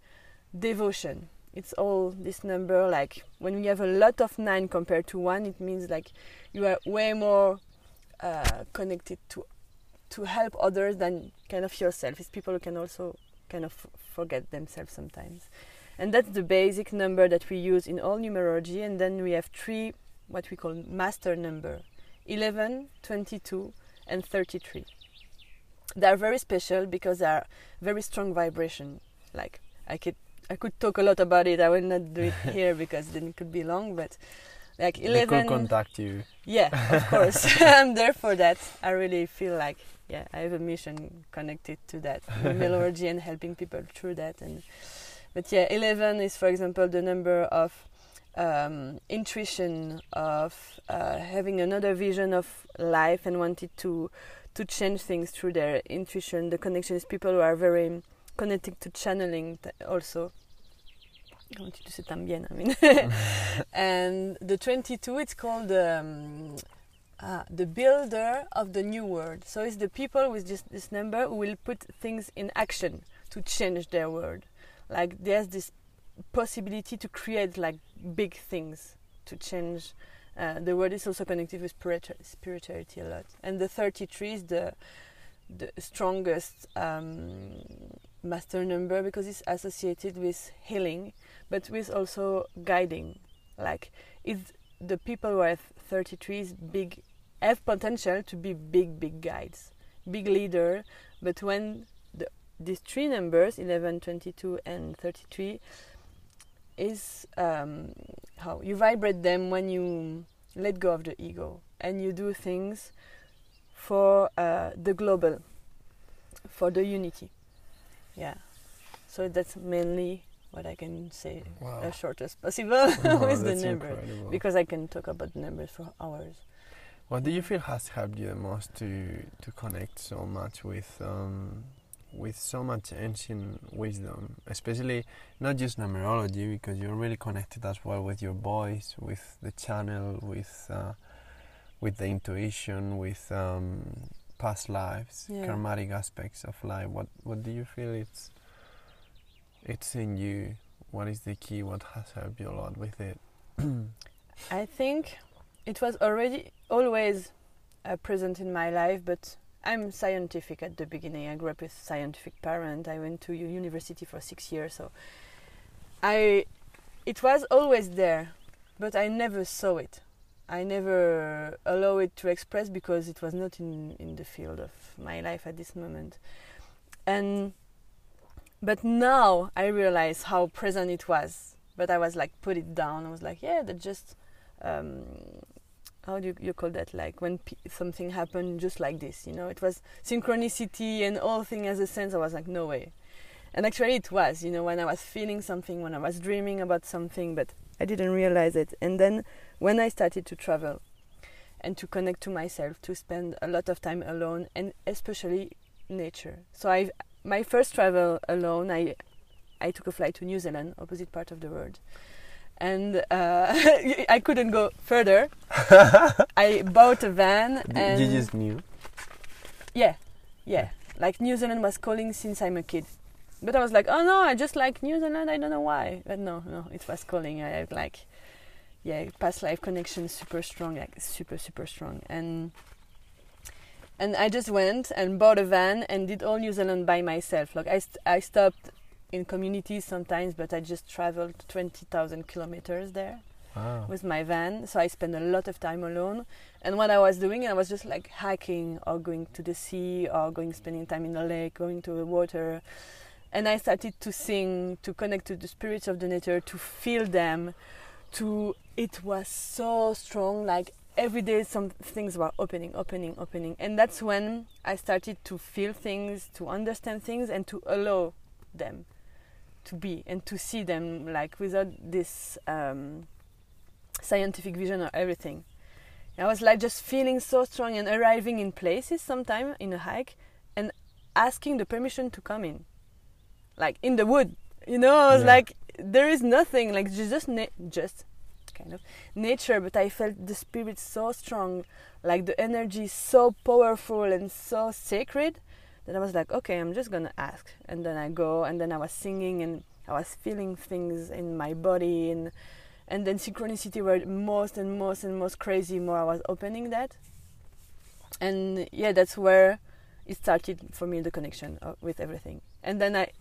devotion. it's all this number. Like when you have a lot of nine compared to one, it means like you are way more uh, connected to to help others than kind of yourself. It's people who can also kind of forget themselves sometimes. And that's the basic number that we use in all numerology. And then we have three, what we call master number 11, 22, and 33. They are very special because they are very strong vibration. Like I could, I could talk a lot about it. I will not do it here because then it could be long. But like 11, they could contact you. Yeah, of course. I'm there for that. I really feel like yeah, I have a mission connected to that numerology and helping people through that. And but yeah, 11 is, for example, the number of um, intuition, of uh, having another vision of life and wanted to to change things through their intuition. The connection is people who are very connected to channeling also. I wanted to say también, I mean. and the 22, it's called um, uh, the builder of the new world. So it's the people with just this number who will put things in action to change their world. Like there's this possibility to create like big things to change. Uh, the world is also connected with spirituality a lot. And the 33 is the the strongest um, master number because it's associated with healing, but with also guiding. Like it's the people have 33 is big have potential to be big, big guides, big leader. But when these three numbers, 11, 22, and 33, is um, how you vibrate them when you let go of the ego and you do things for uh, the global, for the unity. Yeah. So that's mainly what I can say wow. as short as possible with the number incredible. because I can talk about numbers for hours. What do you feel has helped you the most to to connect so much with um, with so much ancient wisdom, especially not just numerology, because you're really connected as well with your voice, with the channel, with uh, with the intuition, with um, past lives, Yeah. karmatic aspects of life. What what do you feel it's it's in you? What is the key? What has helped you a lot with it? I think it was already always uh, present in my life, but I'm scientific at the beginning. I grew up with scientific parent. I went to university for six years, so I it was always there, but I never saw it. I never allow it to express because it was not in in the field of my life at this moment, and but now I realize how present it was. But I was like put it down. I was like, yeah, that just um, how do you, you call that? Like when p- something happened just like this you know? It was synchronicity and all thing as a sense. I was like no way. And actually it was you know when i was feeling something when i was dreaming about something but i didn't realize it. And then when i started to travel and to connect to myself to spend a lot of time alone and especially nature. So i my first travel alone i i took a flight to new zealand opposite part of the world and uh, I couldn't go further. I bought a van and you just knew. yeah, yeah. Like New Zealand was calling since I'm a kid, but I was like, oh no, I just like New Zealand. I don't know why, but no, no, it was calling. I have like, yeah, past life connection super strong, like super super strong, and and I just went and bought a van and did all New Zealand by myself. Like I st- I stopped in communities sometimes, but I just traveled twenty thousand kilometers there Wow. with my van. So I spent a lot of time alone. And what I was doing, I was just like hiking or going to the sea or going spending time in the lake, going to the water. And I started to sing, to connect to the spirits of the nature, to feel them. To it was so strong. Like every day, some things were opening, opening, opening. And that's when I started to feel things, to understand things, and to allow them to be and to see them like without this. Um, scientific vision or everything. I was like just feeling so strong and arriving in places sometime in a hike and asking the permission to come in. Like in the wood. You know, I was Yeah. like there is nothing like just na- just kind of nature but I felt the spirit so strong, like the energy so powerful and so sacred that I was like, okay, I'm just gonna ask. And then I go and then I was singing and I was feeling things in my body, and and then synchronicity were most and most and most crazy. More I was opening that, and yeah, that's where it started for me the connection uh, with everything. And then I,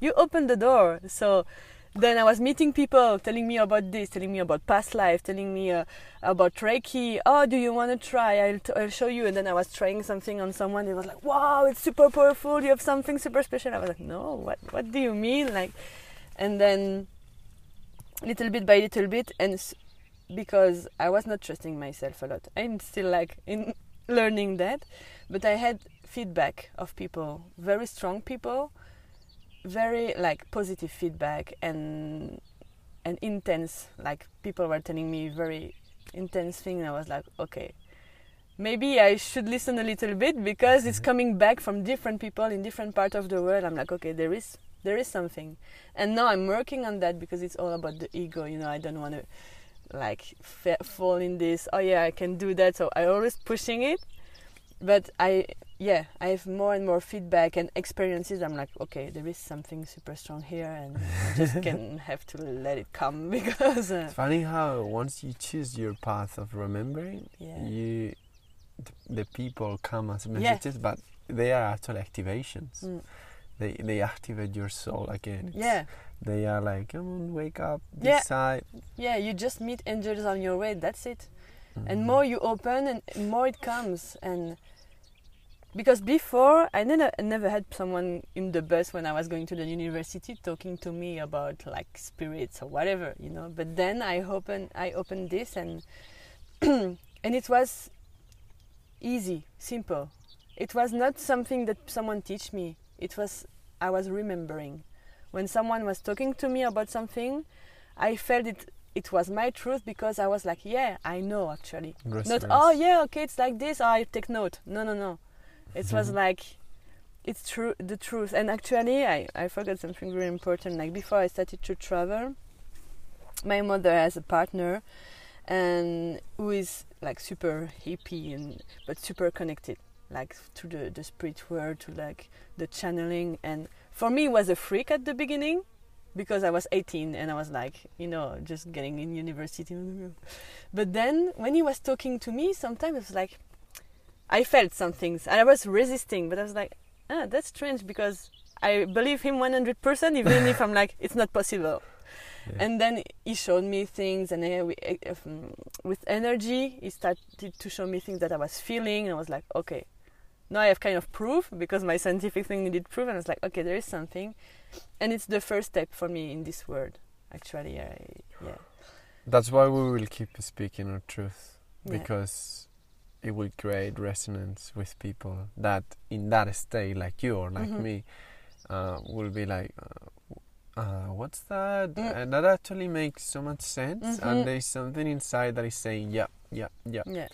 you opened the door, so then I was meeting people telling me about this, telling me about past life, telling me uh, about Reiki. Oh, do you want to try? I'll, t- I'll show you. And then I was trying something on someone. It was like, wow, it's super powerful. You have something super special. I was like, no, what? What do you mean? Like, and then little bit by little bit, and because I was not trusting myself a lot, I'm still like in learning that, but I had feedback of people, very strong people very like positive feedback and and intense like people were telling me very intense thing and i was like okay maybe i should listen a little bit because it's mm-hmm. coming back from different people in different parts of the world. I'm like okay there is there is something. And now i'm working on that because it's all about the ego you know i don't want to like fa- fall in this oh yeah i can do that so i always pushing it but i yeah, I have more and more feedback and experiences. I'm like, okay, there is something super strong here, and I just can have to let it come because. Uh, It's funny how once you choose your path of remembering, yeah. you the, the people come as Yeah. messages, but they are actually activations. Mm. They they activate your soul again. It's- yeah, They are like, come on, wake up, Yeah. decide. yeah. You just meet angels on your way. That's it. And more you open, and more it comes. And because before I never never had someone in the bus when I was going to the university talking to me about like spirits or whatever, you know. But then I opened I opened this and and it was easy, simple. It was not something that someone teach me. It was I was remembering. When someone was talking to me about something, I felt it it was my truth because I was like, yeah, I know actually. Not Resonance. oh yeah, okay, it's like this. I take note. No, no, no. It was Mhm. like it's true, the truth. And actually, I I forgot something very important. Like before I started to travel, my mother has a partner, and who is like super hippie and but super connected, like to the the spirit world, to like the channeling. And for me, it was a freak at the beginning because I was 18 and I was like, you know, just getting in university. But then when he was talking to me, sometimes it was like, I felt some things and I was resisting, but I was like, ah, that's strange because I believe him 100%, even if I'm like, it's not possible. Yeah. And then he showed me things, and uh, uh, um, with energy, he started to show me things that I was feeling, and I was like, okay, now I have kind of proof because my scientific thing needed proof, and I was like, okay, there is something, and it's the first step for me in this world. Actually, I, yeah, That's why we will keep speaking our truth Yeah. because it will create resonance with people that in that state, like you or like Mhm. me, uh, will be like, uh, uh, "What's that?" Mm. And that actually makes so much sense. Mhm. And there's something inside that is saying, "Yeah, yeah, yeah." yeah,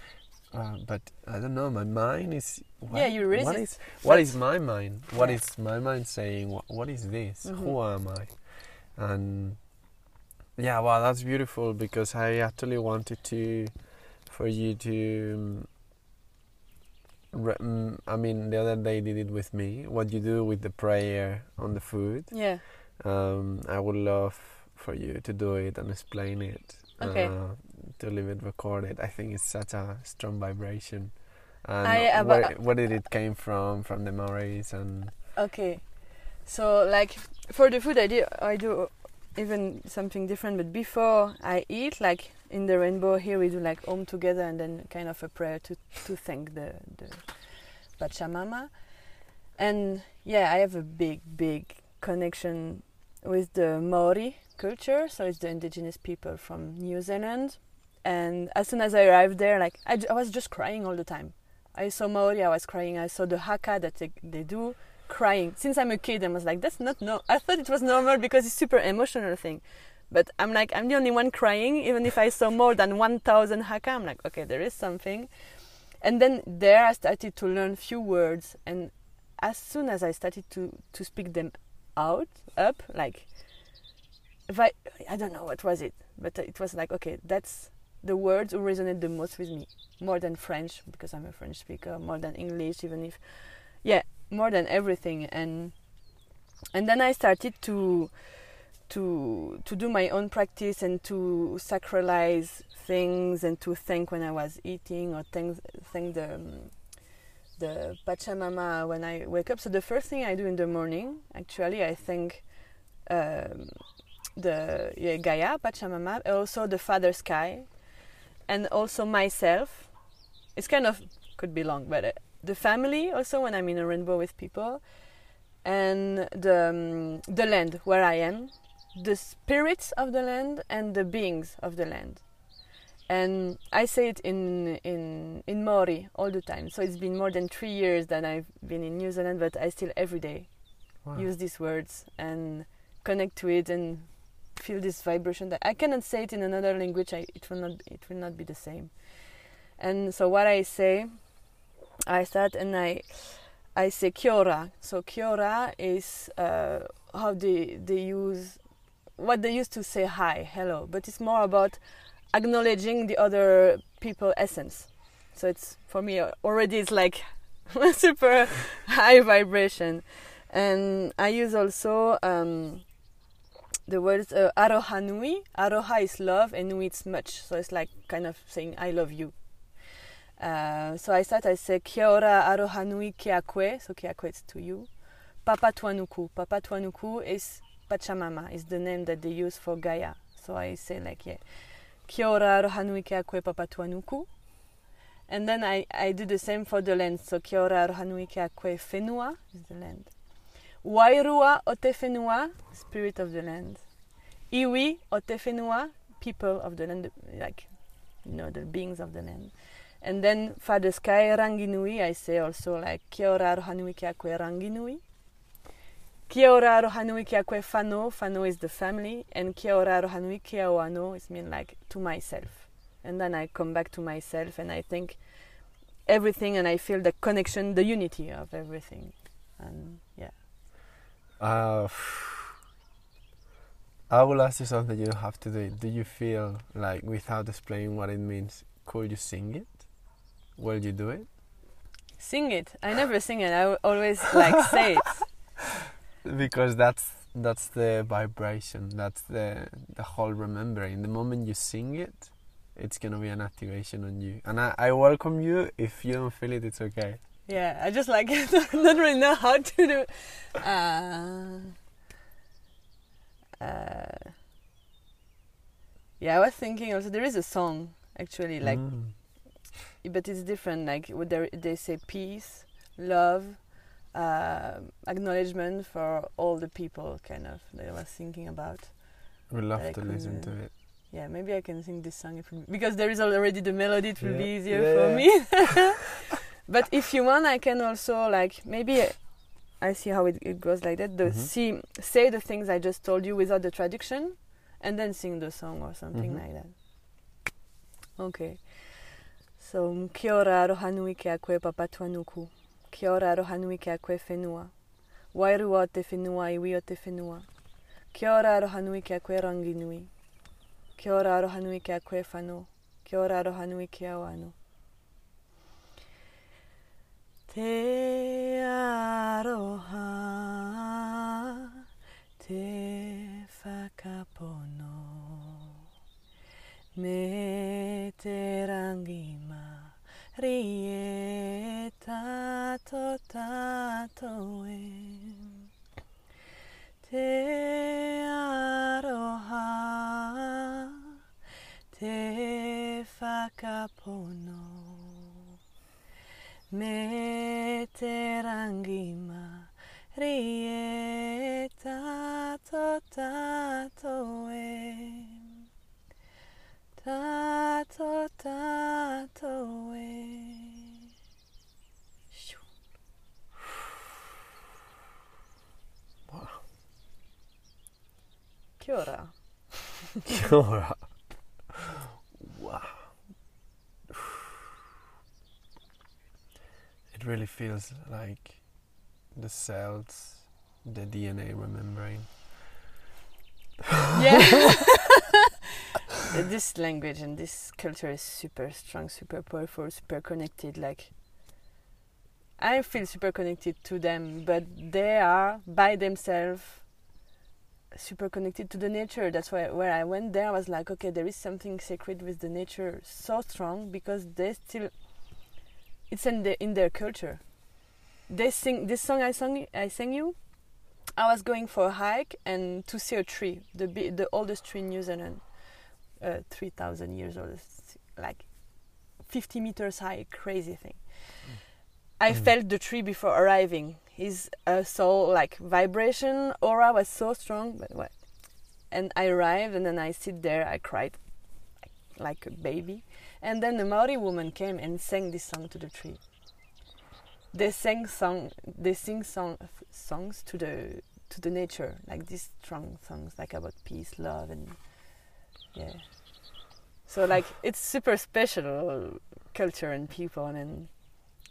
Uh, but I don't know. My mind is. What, yeah. You resist. What is what is my mind? What Yeah. is my mind saying? What, what is this? Mhm. Who am I? And yeah, wow, that's beautiful because I actually wanted to, for you to. um, mm, I mean, the other day you did it with me. What you do with the prayer on the food. Yeah, Um, I would love for you to do it and explain it. Okay. Uh, to leave it recorded. I think it's such a strong vibration. And I- uh, where, where did it came from? From the memories and Okay, so like for the food, I do I do even something different. But before I eat, like in the rainbow here, we do like home together and then kind of a prayer to to thank the the Pachamama. And yeah, I have a big big connection with the Maori culture. So it's the indigenous people from New Zealand. And as soon as I arrived there, like I, was just crying all the time. I saw Maori, I was crying. I saw the haka that they, they do, crying. Since I'm a kid, I was like, that's not no. I thought it was normal because it's super emotional thing. But I'm like, I'm the only one crying. Even if I saw more than 1,000 haka, I'm like, okay, there is something. And then there I started to learn few words. And as soon as I started to, to speak them out, up, like, if I, I don't know what was it, but it was like, okay, that's the words who resonate the most with me, more than French because I'm a French speaker, more than English, even if, yeah, more than everything. And and then I started to to to do my own practice and to sacralize things and to thank when I was eating or thank thank the the Pachamama when I wake up. So the first thing I do in the morning, actually, I thank um, the yeah, Gaia, Pachamama, also the Father Sky, and also myself. It's kind of could be long, but uh, the family also when I'm in a rainbow with people, and the um, the land where I am, the spirits of the land and the beings of the land. And I say it in in in Maori all the time. So it's been more than three years that I've been in New Zealand, but I still every day Wow. use these words and connect to it and feel this vibration that I cannot say it in another language. I, it will not it will not be the same. And so what I say, I start and I I say kia ora. So kia ora is uh, how they they use what they used to say hi, hello, but it's more about acknowledging the other people essence. So it's for me already it's like super high vibration, and I use also um, the words uh, aroha nui. Aroha is love, and nui is much. So it's like kind of saying I love you. Uh, so I start. I say kia ora aroha nui kia koe. So kia koe is to you. Papatūānuku. Papa tuanuku is Pachamama. Is the name that they use for Gaia. So I say like yeah. Kia ora aroha nui kia koe Papatūānuku. And then I, I do the same for the land. So kia ora aroha nui kia koe whenua is the land. Wairua o te spirit of the land. Iwi o te people of the land, like, you know, the beings of the land. And then Father Sky Ranginui, I say also like Kia ora aroha nui kia koe Ranginui. Kia ora aroha nui kia koe whānau, whānau is the family, and Kia ora aroha nui kia oano is mean like to myself. And then I come back to myself and I think everything and I feel the connection, the unity of everything. And. Uh, I will ask you something you have to do. Do you feel like, without explaining what it means, could you sing it? Will you do it? Sing it. I never sing it. I always like say it. Because that's that's the vibration. That's the the whole remembering. The moment you sing it, it's gonna be an activation on you. And I, I welcome you. If you don't feel it, it's okay. Yeah, I just like don't really know how to do. it. Uh, uh, yeah, I was thinking also there is a song actually like, Mm. but it's different. Like what they they say peace, love, uh, acknowledgement for all the people. Kind of that I was thinking about. we love to listen to it. Yeah, maybe I can sing this song if because there is already the melody. It will be easier Yeah, for yeah. me. but if you want, I can also like maybe I see how it, it goes like that. The Mhm. see say the things I just told you without the traduction, and then sing the song or something Mhm. like that. Okay. So kia ora aroha nui ke a koe Papatūānuku. Kia ora aroha nui ke a koe whenua. Wairua o te whenua, iwi o te whenua. Kia ora aroha nui ke a koe Ranginui. Kia ora aroha nui ke a koe. Kia ora aroha nui ke a wano. Te aroha, te whakapono. Me te rangi ma rie tato tato e. Te aroha, te whakapono. Me te rangi ma rie tato tato e. Tato tato e. Shoo. Kia ora. Kia ora. It really feels like the cells, the DNA remembering. Yeah. this language and this culture is super strong, super powerful, super connected. Like, I feel super connected to them, but they are by themselves super connected to the nature. That's why where I went there, I was like, okay, there is something sacred with the nature, so strong because they still, it's in the in their culture. They sing this song I sang I sang you. I was going for a hike and to see a tree, the the oldest tree in New Zealand, uh, three thousand years old, like fifty meters high, crazy thing. I Mm. felt the tree before arriving. His uh, soul, like vibration aura, was so strong. But what? And I arrived, and then I sit there. I cried like, like a baby. And then the Maori woman came and sang this song to the tree. They sang song. They sing song songs to the to the nature, like these strong songs, like about peace, love, and yeah. So like it's super special culture and people, and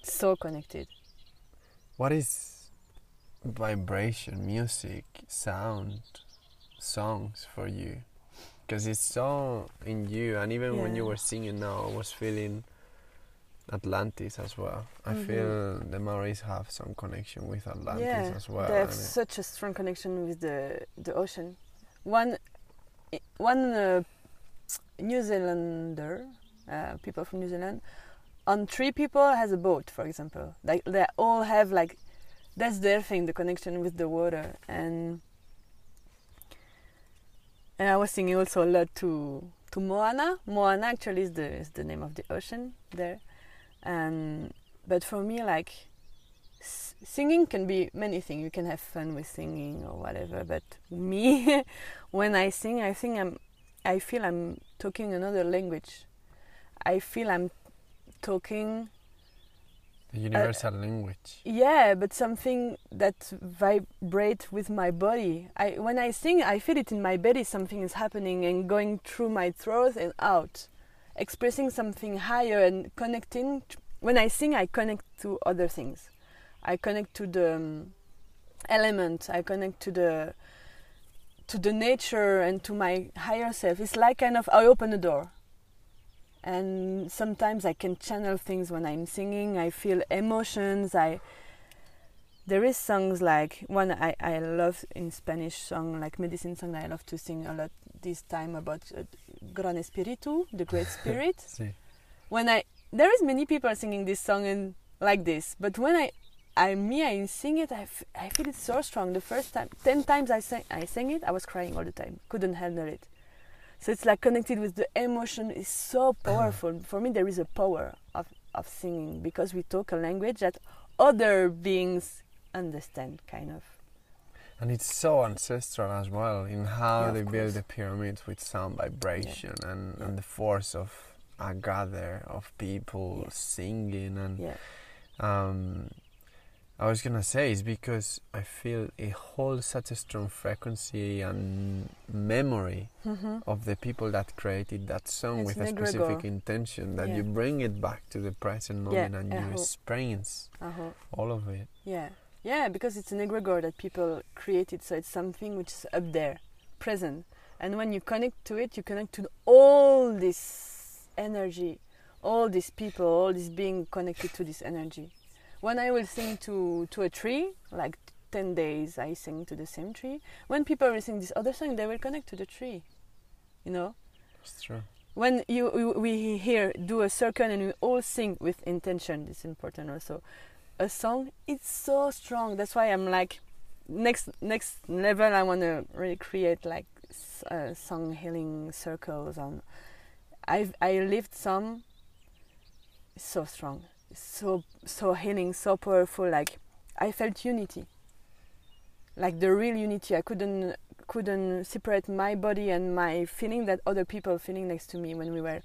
so connected. What is vibration, music, sound, songs for you? Because it's so in you, and even when you were singing now, I was feeling Atlantis as well. I Mhm. feel the Maoris have some connection with Atlantis yeah, as well. they have such a strong connection with the the ocean. One one uh, New Zealander, uh, people from New Zealand, on three people has a boat, for example. Like they all have like that's their thing, the connection with the water, and and I was singing also a lot to to Moana. Moana actually is the is the name of the ocean there, and but for me like singing can be many things. You can have fun with singing or whatever. But me, when I sing, I think I'm, I feel I'm talking another language. I feel I'm talking, the universal language. yeah, but something that vibrates with my body. I when I sing, I feel it in my belly. Something is happening and going through my throat and out, expressing something higher and connecting. When I sing, I connect to other things. I connect to the um, element. I connect to the to the nature and to my higher self. It's like kind of I open a door. And sometimes I can channel things when I'm singing. I feel emotions. I there is songs like one I, I love in Spanish song like medicine song that I love to sing a lot this time about uh, Gran Espiritu, the Great Spirit See, when I there is many people singing this song in like this, but when I I me I sing it, I, f- I feel it so strong. The first time, ten times I sang I sang it, I was crying all the time, couldn't handle it. So it's like connected with the emotion. is so powerful. For me, there is a power of of singing because we talk a language that other beings understand, kind of. and it's so ancestral as well in how Yeah, they course. build the pyramids with sound vibration and, Yeah. and the force of a gather of people Yeah. singing and Yeah, um, I was gonna say is because I feel a whole such a strong frequency and memory mm-hmm. of the people that created that song It's with a specific egregore. intention that Yeah. you bring it back to the present Yeah, moment and you uh-huh. experience uh-huh. all of it. Yeah, yeah, because it's an egregore that people created, so it's something which is up there, present. And when you connect to it, you connect to all this energy, all these people, all this being connected to this energy. When I will sing to to a tree, like ten days, I sing to the same tree. When people will sing this other song, they will connect to the tree. You know, It's true. when you we- here do a circle and we all sing with intention it's important also a song it's so strong that's why i'm like next next level i want to really create like uh, song healing circles on i've i lived some it's so strong so so healing so powerful like i felt unity. Like the real unity. I couldn't couldn't separate my body and my feeling that other people feeling next to me when we were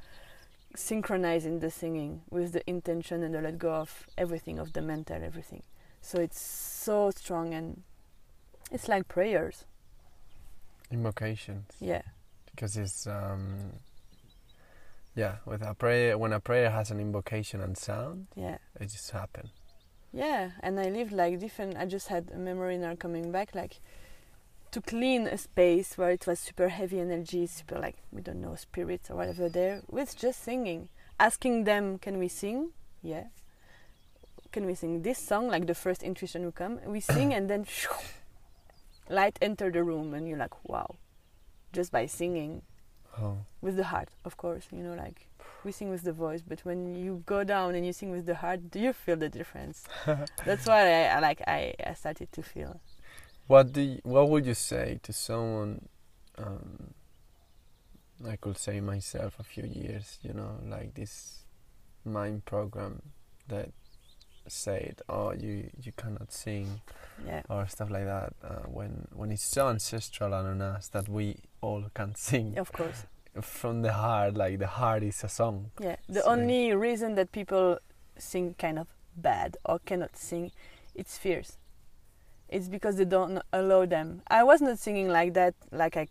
synchronizing the singing with the intention and the let go of everything of the mental everything. So it's so strong and it's like prayers. Invocations. yeah. Because it's um yeah with a prayer when a prayer has an invocation and sound yeah. it just happens yeah and i lived like different i just had a memory now coming back like to clean a space where it was super heavy energy super like we don't know spirits or whatever there with just singing asking them can we sing? Yeah. Can we sing this song? Like the first intuition will come we sing and then light enter the room and you're like wow. Just by singing Oh. with the heart of course you know like we sing with the voice but when you go down and you sing with the heart do you feel the difference that's what I, I like I, I started to feel What do you, what would you say to someone? Um, I could say myself a few years, you know, like this mind program that said, "Oh, you you cannot sing," yeah. or stuff like that. Uh, when when it's so ancestral and on us that we all can sing of course. from the heart, like the heart is a song. yeah the So- only reason that people sing kind of bad or cannot sing it's fears. It's because they don't allow them. I was not singing like that like i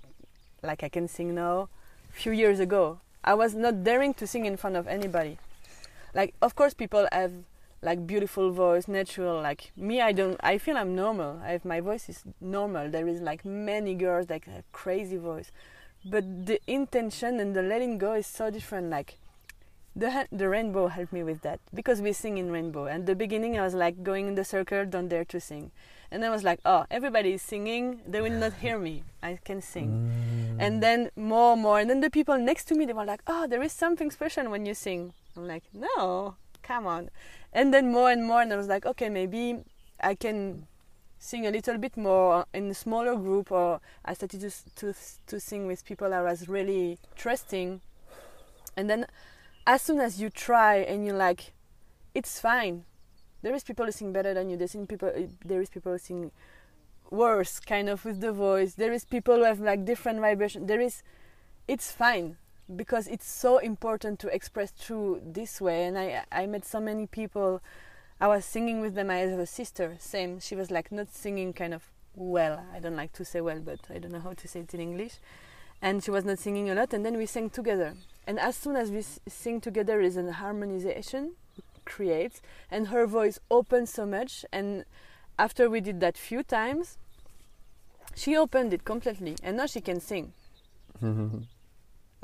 like i can sing now few years ago. I was not daring to sing in front of anybody. Like of course people have like beautiful voice natural like me i don't i feel i'm normal. I have my voice is normal there is like many girls that have crazy voice. But the intention and the letting go is so different like the the rainbow helped me with that because we sing in rainbow. And the beginning i was like going in the circle don't dare to sing. And i was like oh everybody is singing they will not hear me. I can sing. Mm. and then more and more. And then the people next to me they were like oh there is something special when you sing. I'm like no come on and then more and more and i was like okay maybe i can sing a little bit more in a smaller group or i started to to to sing with people i was really trusting and then as soon as you try and you're like it's fine. There is people who sing better than you. There is people eh, there is people who sing worse kind of with the voice. There is people who have like different vibration. There is it's fine because it's so important to express through this way. And i i met so many people. I was singing with them i have a sister same. She was like not singing kind of well. I don't like to say well but i don't know how to say it in english. And she was not singing a lot and then we sang together. And as soon as we sing together is an harmonization creates and her voice opens so much. And after we did that few times she opened it completely and now she can sing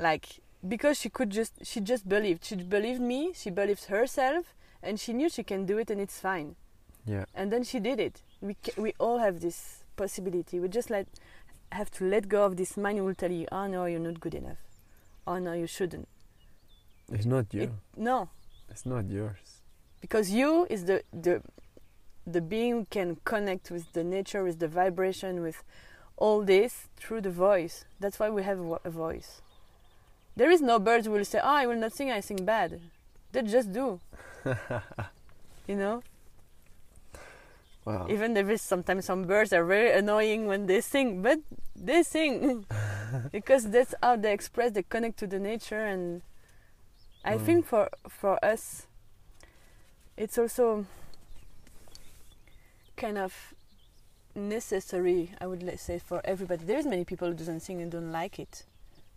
like because she could just she just believed. She believed me she believed herself and she knew she can do it and it's fine. Yeah. and then she did it. We ca- we all have this possibility. We just like have to let go of this mind. Who will tell you oh no you're not good enough. Oh no you shouldn't. It's not you. It- no. It's not yours. because you is the the the being who can connect with the nature with the vibration with all this through the voice. That's why we have a voice there is no birds who will say oh i will not sing i sing bad. They just do. You know? Wow. even there is sometimes some birds are very annoying when they sing but they sing. Because that's how they express they connect to the nature and i Mm. think for for us it's also kind of necessary i would say for everybody. There's many people who doesn't sing and don't like it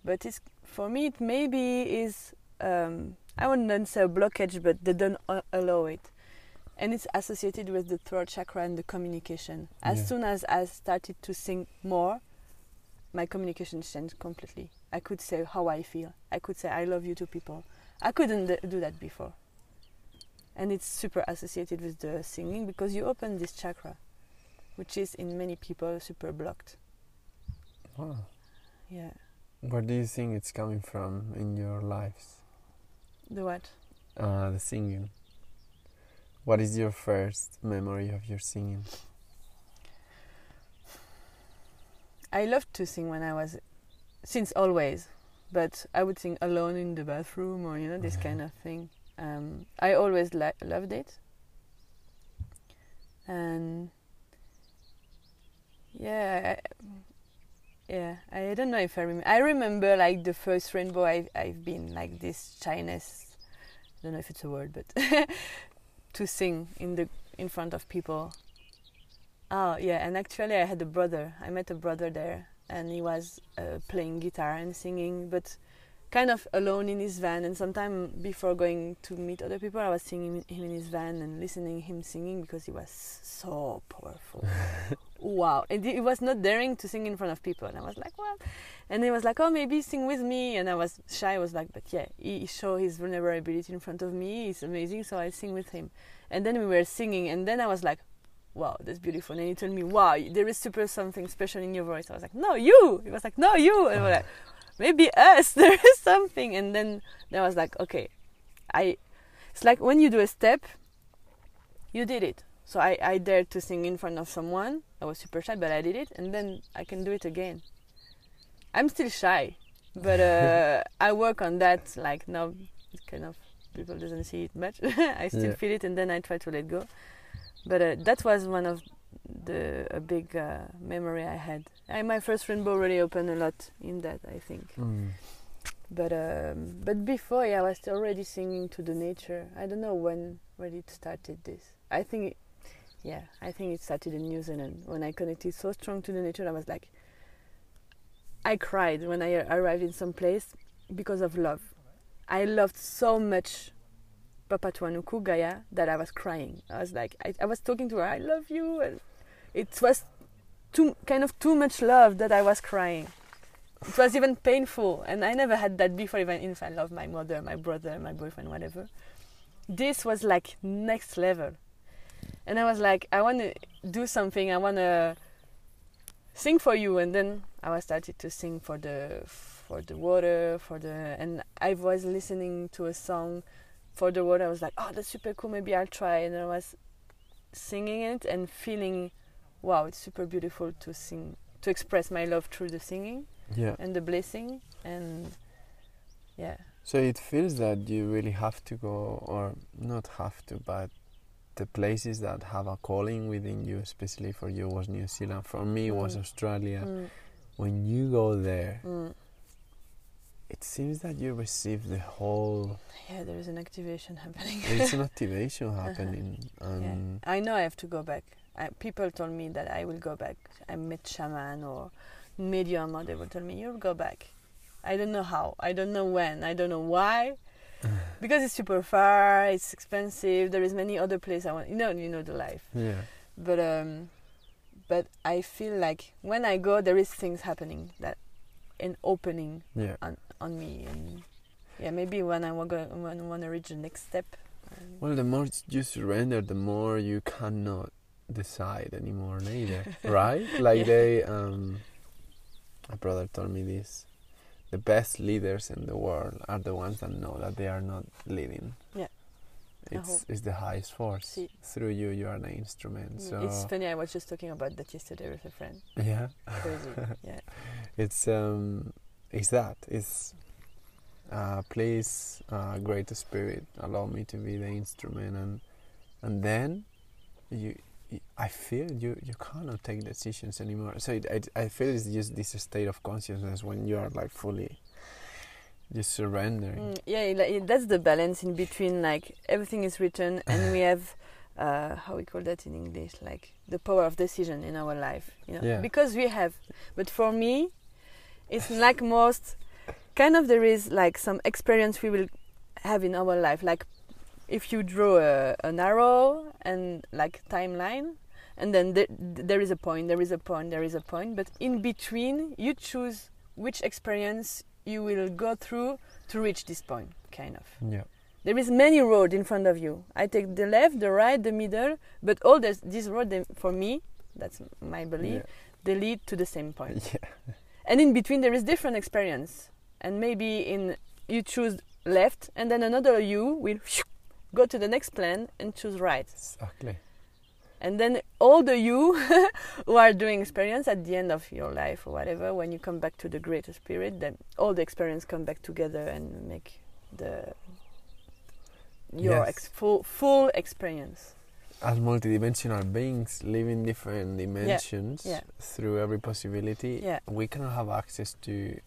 but it's for me it maybe is um, i wouldn't say a blockage but they don't allow it. And it's associated with the throat chakra and the communication. As Yeah. soon as i started to sing more my communication changed completely. I could say how i feel. I could say i love you to people. I couldn't d- do that before. And it's super associated with the singing because you open this chakra which is in many people super blocked. Wow. yeah Where do you think it's coming from in your lives? the what Uh, the singing. What is your first memory of your singing? I loved to sing when I was, since always, but I would sing alone in the bathroom or you know this kind of thing. Um, I always li- loved it, and yeah, I, yeah. I don't know if I remember. I remember like the first rainbow I've I've been like this shyness. I don't know if it's a word, but to sing in the in front of people. Oh yeah, and actually I had a brother. I met a brother there, and he was uh, playing guitar and singing, but kind of alone in his van. And sometime before going to meet other people, I was singing him in his van and listening him singing because he was so powerful. wow! And he was not daring to sing in front of people, and I was like, what? And he was like, oh, maybe sing with me. And I was shy. I was like, but yeah, he, he showed his vulnerability in front of me. It's amazing, so I sing with him. And then we were singing, and then I was like wow, that's beautiful. And he told me, wow, there is super something special in your voice. I was like, no, you. He was like, no, you. And I was like, maybe us. There is something. And then, then I was like, okay, I. It's like when you do a step, you did it. So I, I dared to sing in front of someone. I was super shy, but I did it, and then I can do it again. I'm still shy, but uh, I work on that. Like now, kind of people doesn't see it much. I still Yeah. feel it, and then I try to let go. But uh, that was one of the a big uh, memory I had. I, my first rainbow really opened a lot in that. I think. Mm. But um, but before, yeah, I was already singing to the nature. I don't know when really it started. This, I think, it, yeah, I think it started in New Zealand when I connected so strong to the nature. I was like, I cried when I arrived in some place because of love. I loved so much Papatūānuku Gaia that I was crying. I was like, I, I was talking to her, I love you, and it was too kind of too much love that I was crying. It was even painful and i never had that before even if i love my mother my brother my boyfriend whatever. This was like next level. And i was like i want to do something i want to sing for you and then i was started to sing for the for the water for the and i was listening to a song for the water. I was like oh that's super cool maybe i'll try. And i was singing it and feeling wow it's super beautiful to sing to express my love through the singing Yeah. and the blessing and yeah So it feels that you really have to go, or not have to, but the places that have a calling within you, especially for you, was New Zealand. For me, was Mm. Australia. Mm, When you go there, mm. it seems that you receive the whole. yeah there is an activation happening There's an activation happening, and yeah. i know i have to go back I, people told me that i will go back. I met shaman or medium or they will tell me you'll go back. I don't know how. I don't know when. I don't know why. Because it's super far it's expensive there is many other places i want you know you know the life. Yeah, but um but i feel like when i go there is things happening that an opening yeah. on me and yeah maybe when i want to when I want to reach the next step um, Well, the more you surrender, the more you cannot decide anymore, neither, right? Like Yeah. they, um, my brother told me this: the best leaders in the world are the ones that know that they are not leading. Yeah. It's it's the highest force. See. Through you, you are the instrument. So it's funny i was just talking about that yesterday with a friend yeah, crazy yeah it's um, it's that. It's uh, please, uh, great spirit, allow me to be the instrument, and and then you I feel you you cannot take decisions anymore. So it, I I feel it's just this state of consciousness when you are like fully just surrendering. Mm, yeah like, that's the balance in between like everything is written and we have uh, how we call that in english like the power of decision in our life you know Yeah. because we have but for me it's like most kind of there is like some experience we will have in our life like if you draw a, an arrow and like timeline and then the, there is a point there is a point there is a point but in between you choose which experience you will go through to reach this point kind of. Yeah. there is many road in front of you. I take the left the right the middle but all this, this road they, for me that's my belief they lead to the same point. Yeah. and in between there is different experience. And maybe in you choose left and then another you will go to the next plan and choose right Exactly. and then all the you who are doing experience at the end of your life or whatever when you come back to the greater spirit then all the experience come back together and make the your Yes. ex- full full experience As multidimensional beings living different dimensions yeah. through every possibility, Yeah. we cannot have access to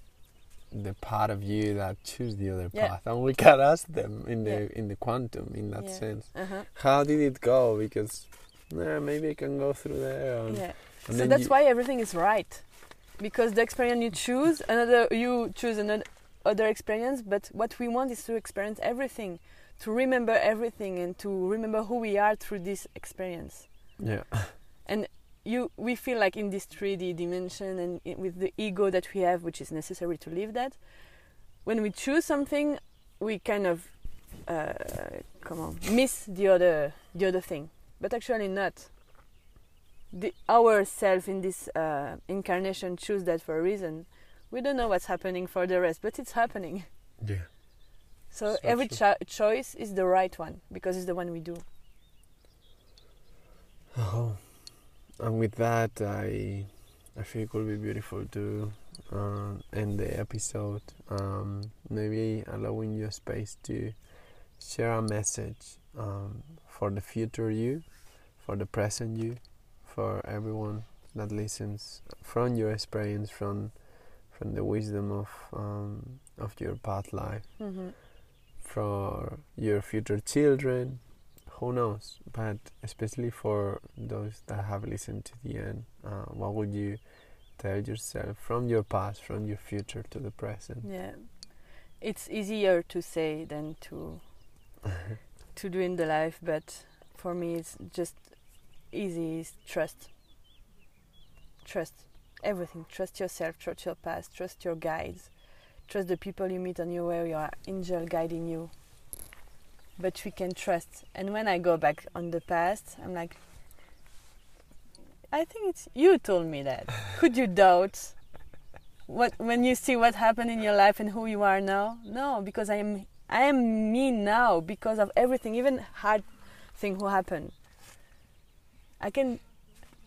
the part of you that choose the other Yeah. path, and we can ask them in the Yeah. in the quantum in that Yeah. sense. uh-huh. How did it go? Because nah, maybe I can go through there. And, yeah and so that's you- why everything is right because the experience you choose another you choose another other experience but what we want is to experience everything to remember everything and to remember who we are through this experience Yeah. you we feel like in this 3D dimension and with the ego that we have, which is necessary to live that. When we choose something, we kind of uh, come on miss the other the other thing, but actually not. the our self in this uh, incarnation choose that for a reason. We don't know what's happening for the rest, but it's happening. Yeah. So, So every cho- choice is the right one because it's the one we do. Oh, and with that, I I feel it would be beautiful to uh, end the episode. Um, maybe allowing you a space to share a message um, for the future you, for the present you, for everyone that listens from your experience, from from the wisdom of um, of your past life Mm-hmm. for your future children who knows but especially for those that have listened to the end uh, what would you tell yourself from your past from your future to the present Yeah, it's easier to say than to to do in the life, but for me, it's just easy. Is trust. Trust everything. Trust yourself. Trust your past. Trust your guides. Trust the people you meet on your way. Your angel guiding you. But we can trust. And when I go back on the past, I'm like, I think it's you told me that. Could you doubt? what when you see what happened in your life and who you are now no because i am i am me now because of everything even hard thing who happened i can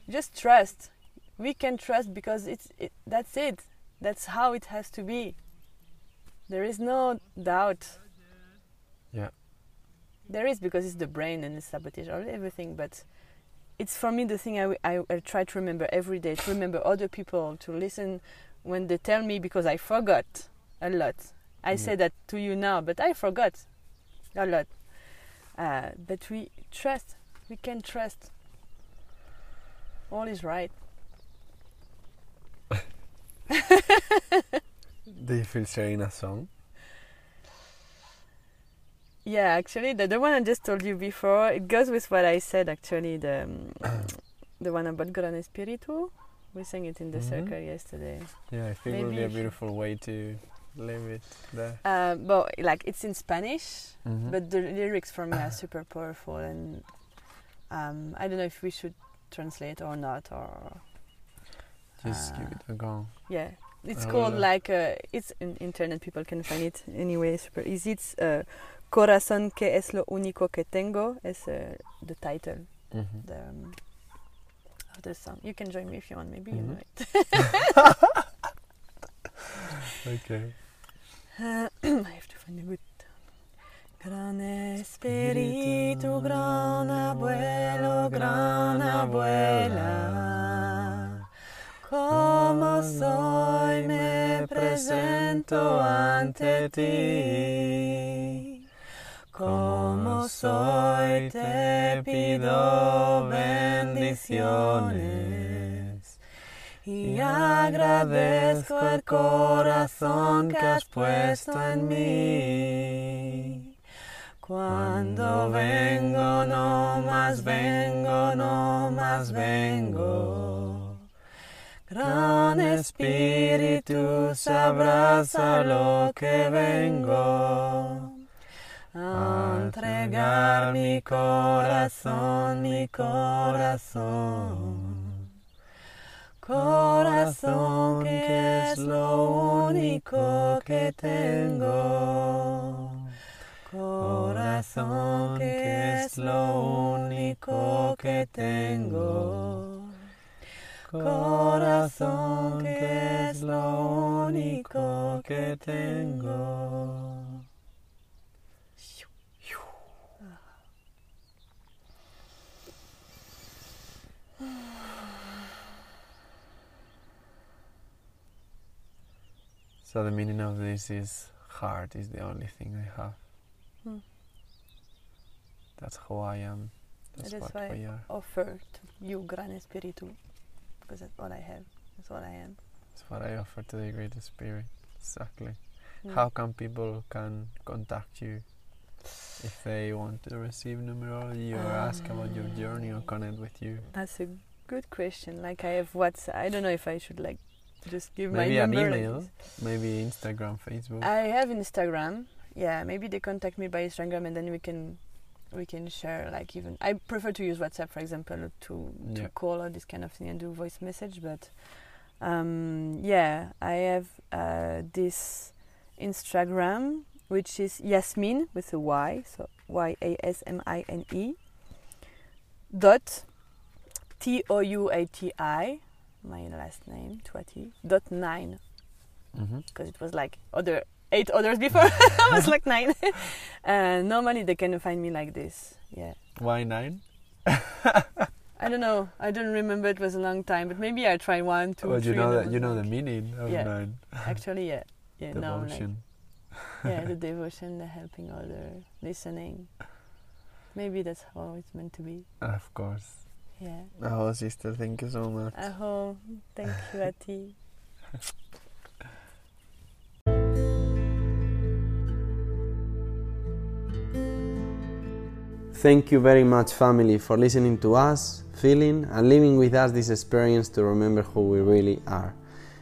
just trust we can trust because it's it, that's it that's how it has to be there is no doubt. There is because it's the brain and it's sabotage or everything but it's for me the thing I, I, I try to remember every day to remember other people to listen when they tell me because I forgot a lot. I Mm. say that to you now, but I forgot a lot. Uh, but we trust. We can trust. All is right. do you feel sharing a song Yeah, actually, the, the one I just told you before, it goes with what I said. Actually, the um, the one about Gran Espiritu. We sang it in the Mhm. circle yesterday. yeah i think it would be a beautiful way to leave it there Uh, but like it's in Spanish, Mhm. but the lyrics for me are super powerful, and um, I don't know if we should translate or not, or just uh, give it a go yeah. It's I called uh, like uh, it's in internet. People can find it anyway. Super easy. It's uh, Corazón que es lo único que tengo. Is uh, the title. Mhm. The, um, of the song. You can join me if you want. Maybe you Mhm. know it. okay I have to find a good Gran Espíritu, gran abuelo, gran abuela, como soy me presento ante ti. Como soy te pido bendiciones y agradezco el corazón que has puesto en mí. Cuando vengo, no más vengo, no más vengo. Gran Espíritu, sabrás a lo que vengo. A entregar mi corazón, mi corazón. Corazón que es lo único que tengo. Corazón que es lo único que tengo. Corazón que es lo único que tengo. So the meaning of this is heart is the only thing I have. Hmm. That's who I am. That's That is what why are. offer to you Gran Espiritu because that's all I have. That's what I am. That's what I offer to the Great Spirit. Exactly. Mm. How can people can contact you if they want to receive numerology or ask about your journey or connect with you? That's a good question. Like I have WhatsApp. I don't know if I should like just give Maybe my an number. like email, maybe Instagram, Facebook. I have Instagram. Yeah, maybe they contact me by Instagram and then we can we can share like even I prefer to use WhatsApp for example to to Yeah. call or this kind of thing and do voice message but um, yeah I have uh, this Instagram which is Yasmine with a Y so Y A S M I N E dot T O U A T I my last name Touati dot nine Mm-hmm. because it was like other eight others before I was like nine uh, normally they can find me like this yeah Why nine? I don't know. I don't remember. It was a long time, but maybe I tried one, two, you three, know that you know the meaning of Yeah. nine. Actually, yeah, yeah. I'm like, Devotion. yeah, the devotion, the helping other, listening. Maybe that's how it's meant to be. Of course. Yeah. Oh, sister, thank you so much. Aho, thank you, Ati. Thank you very much, family, for listening to us, feeling, and living with us this experience to remember who we really are.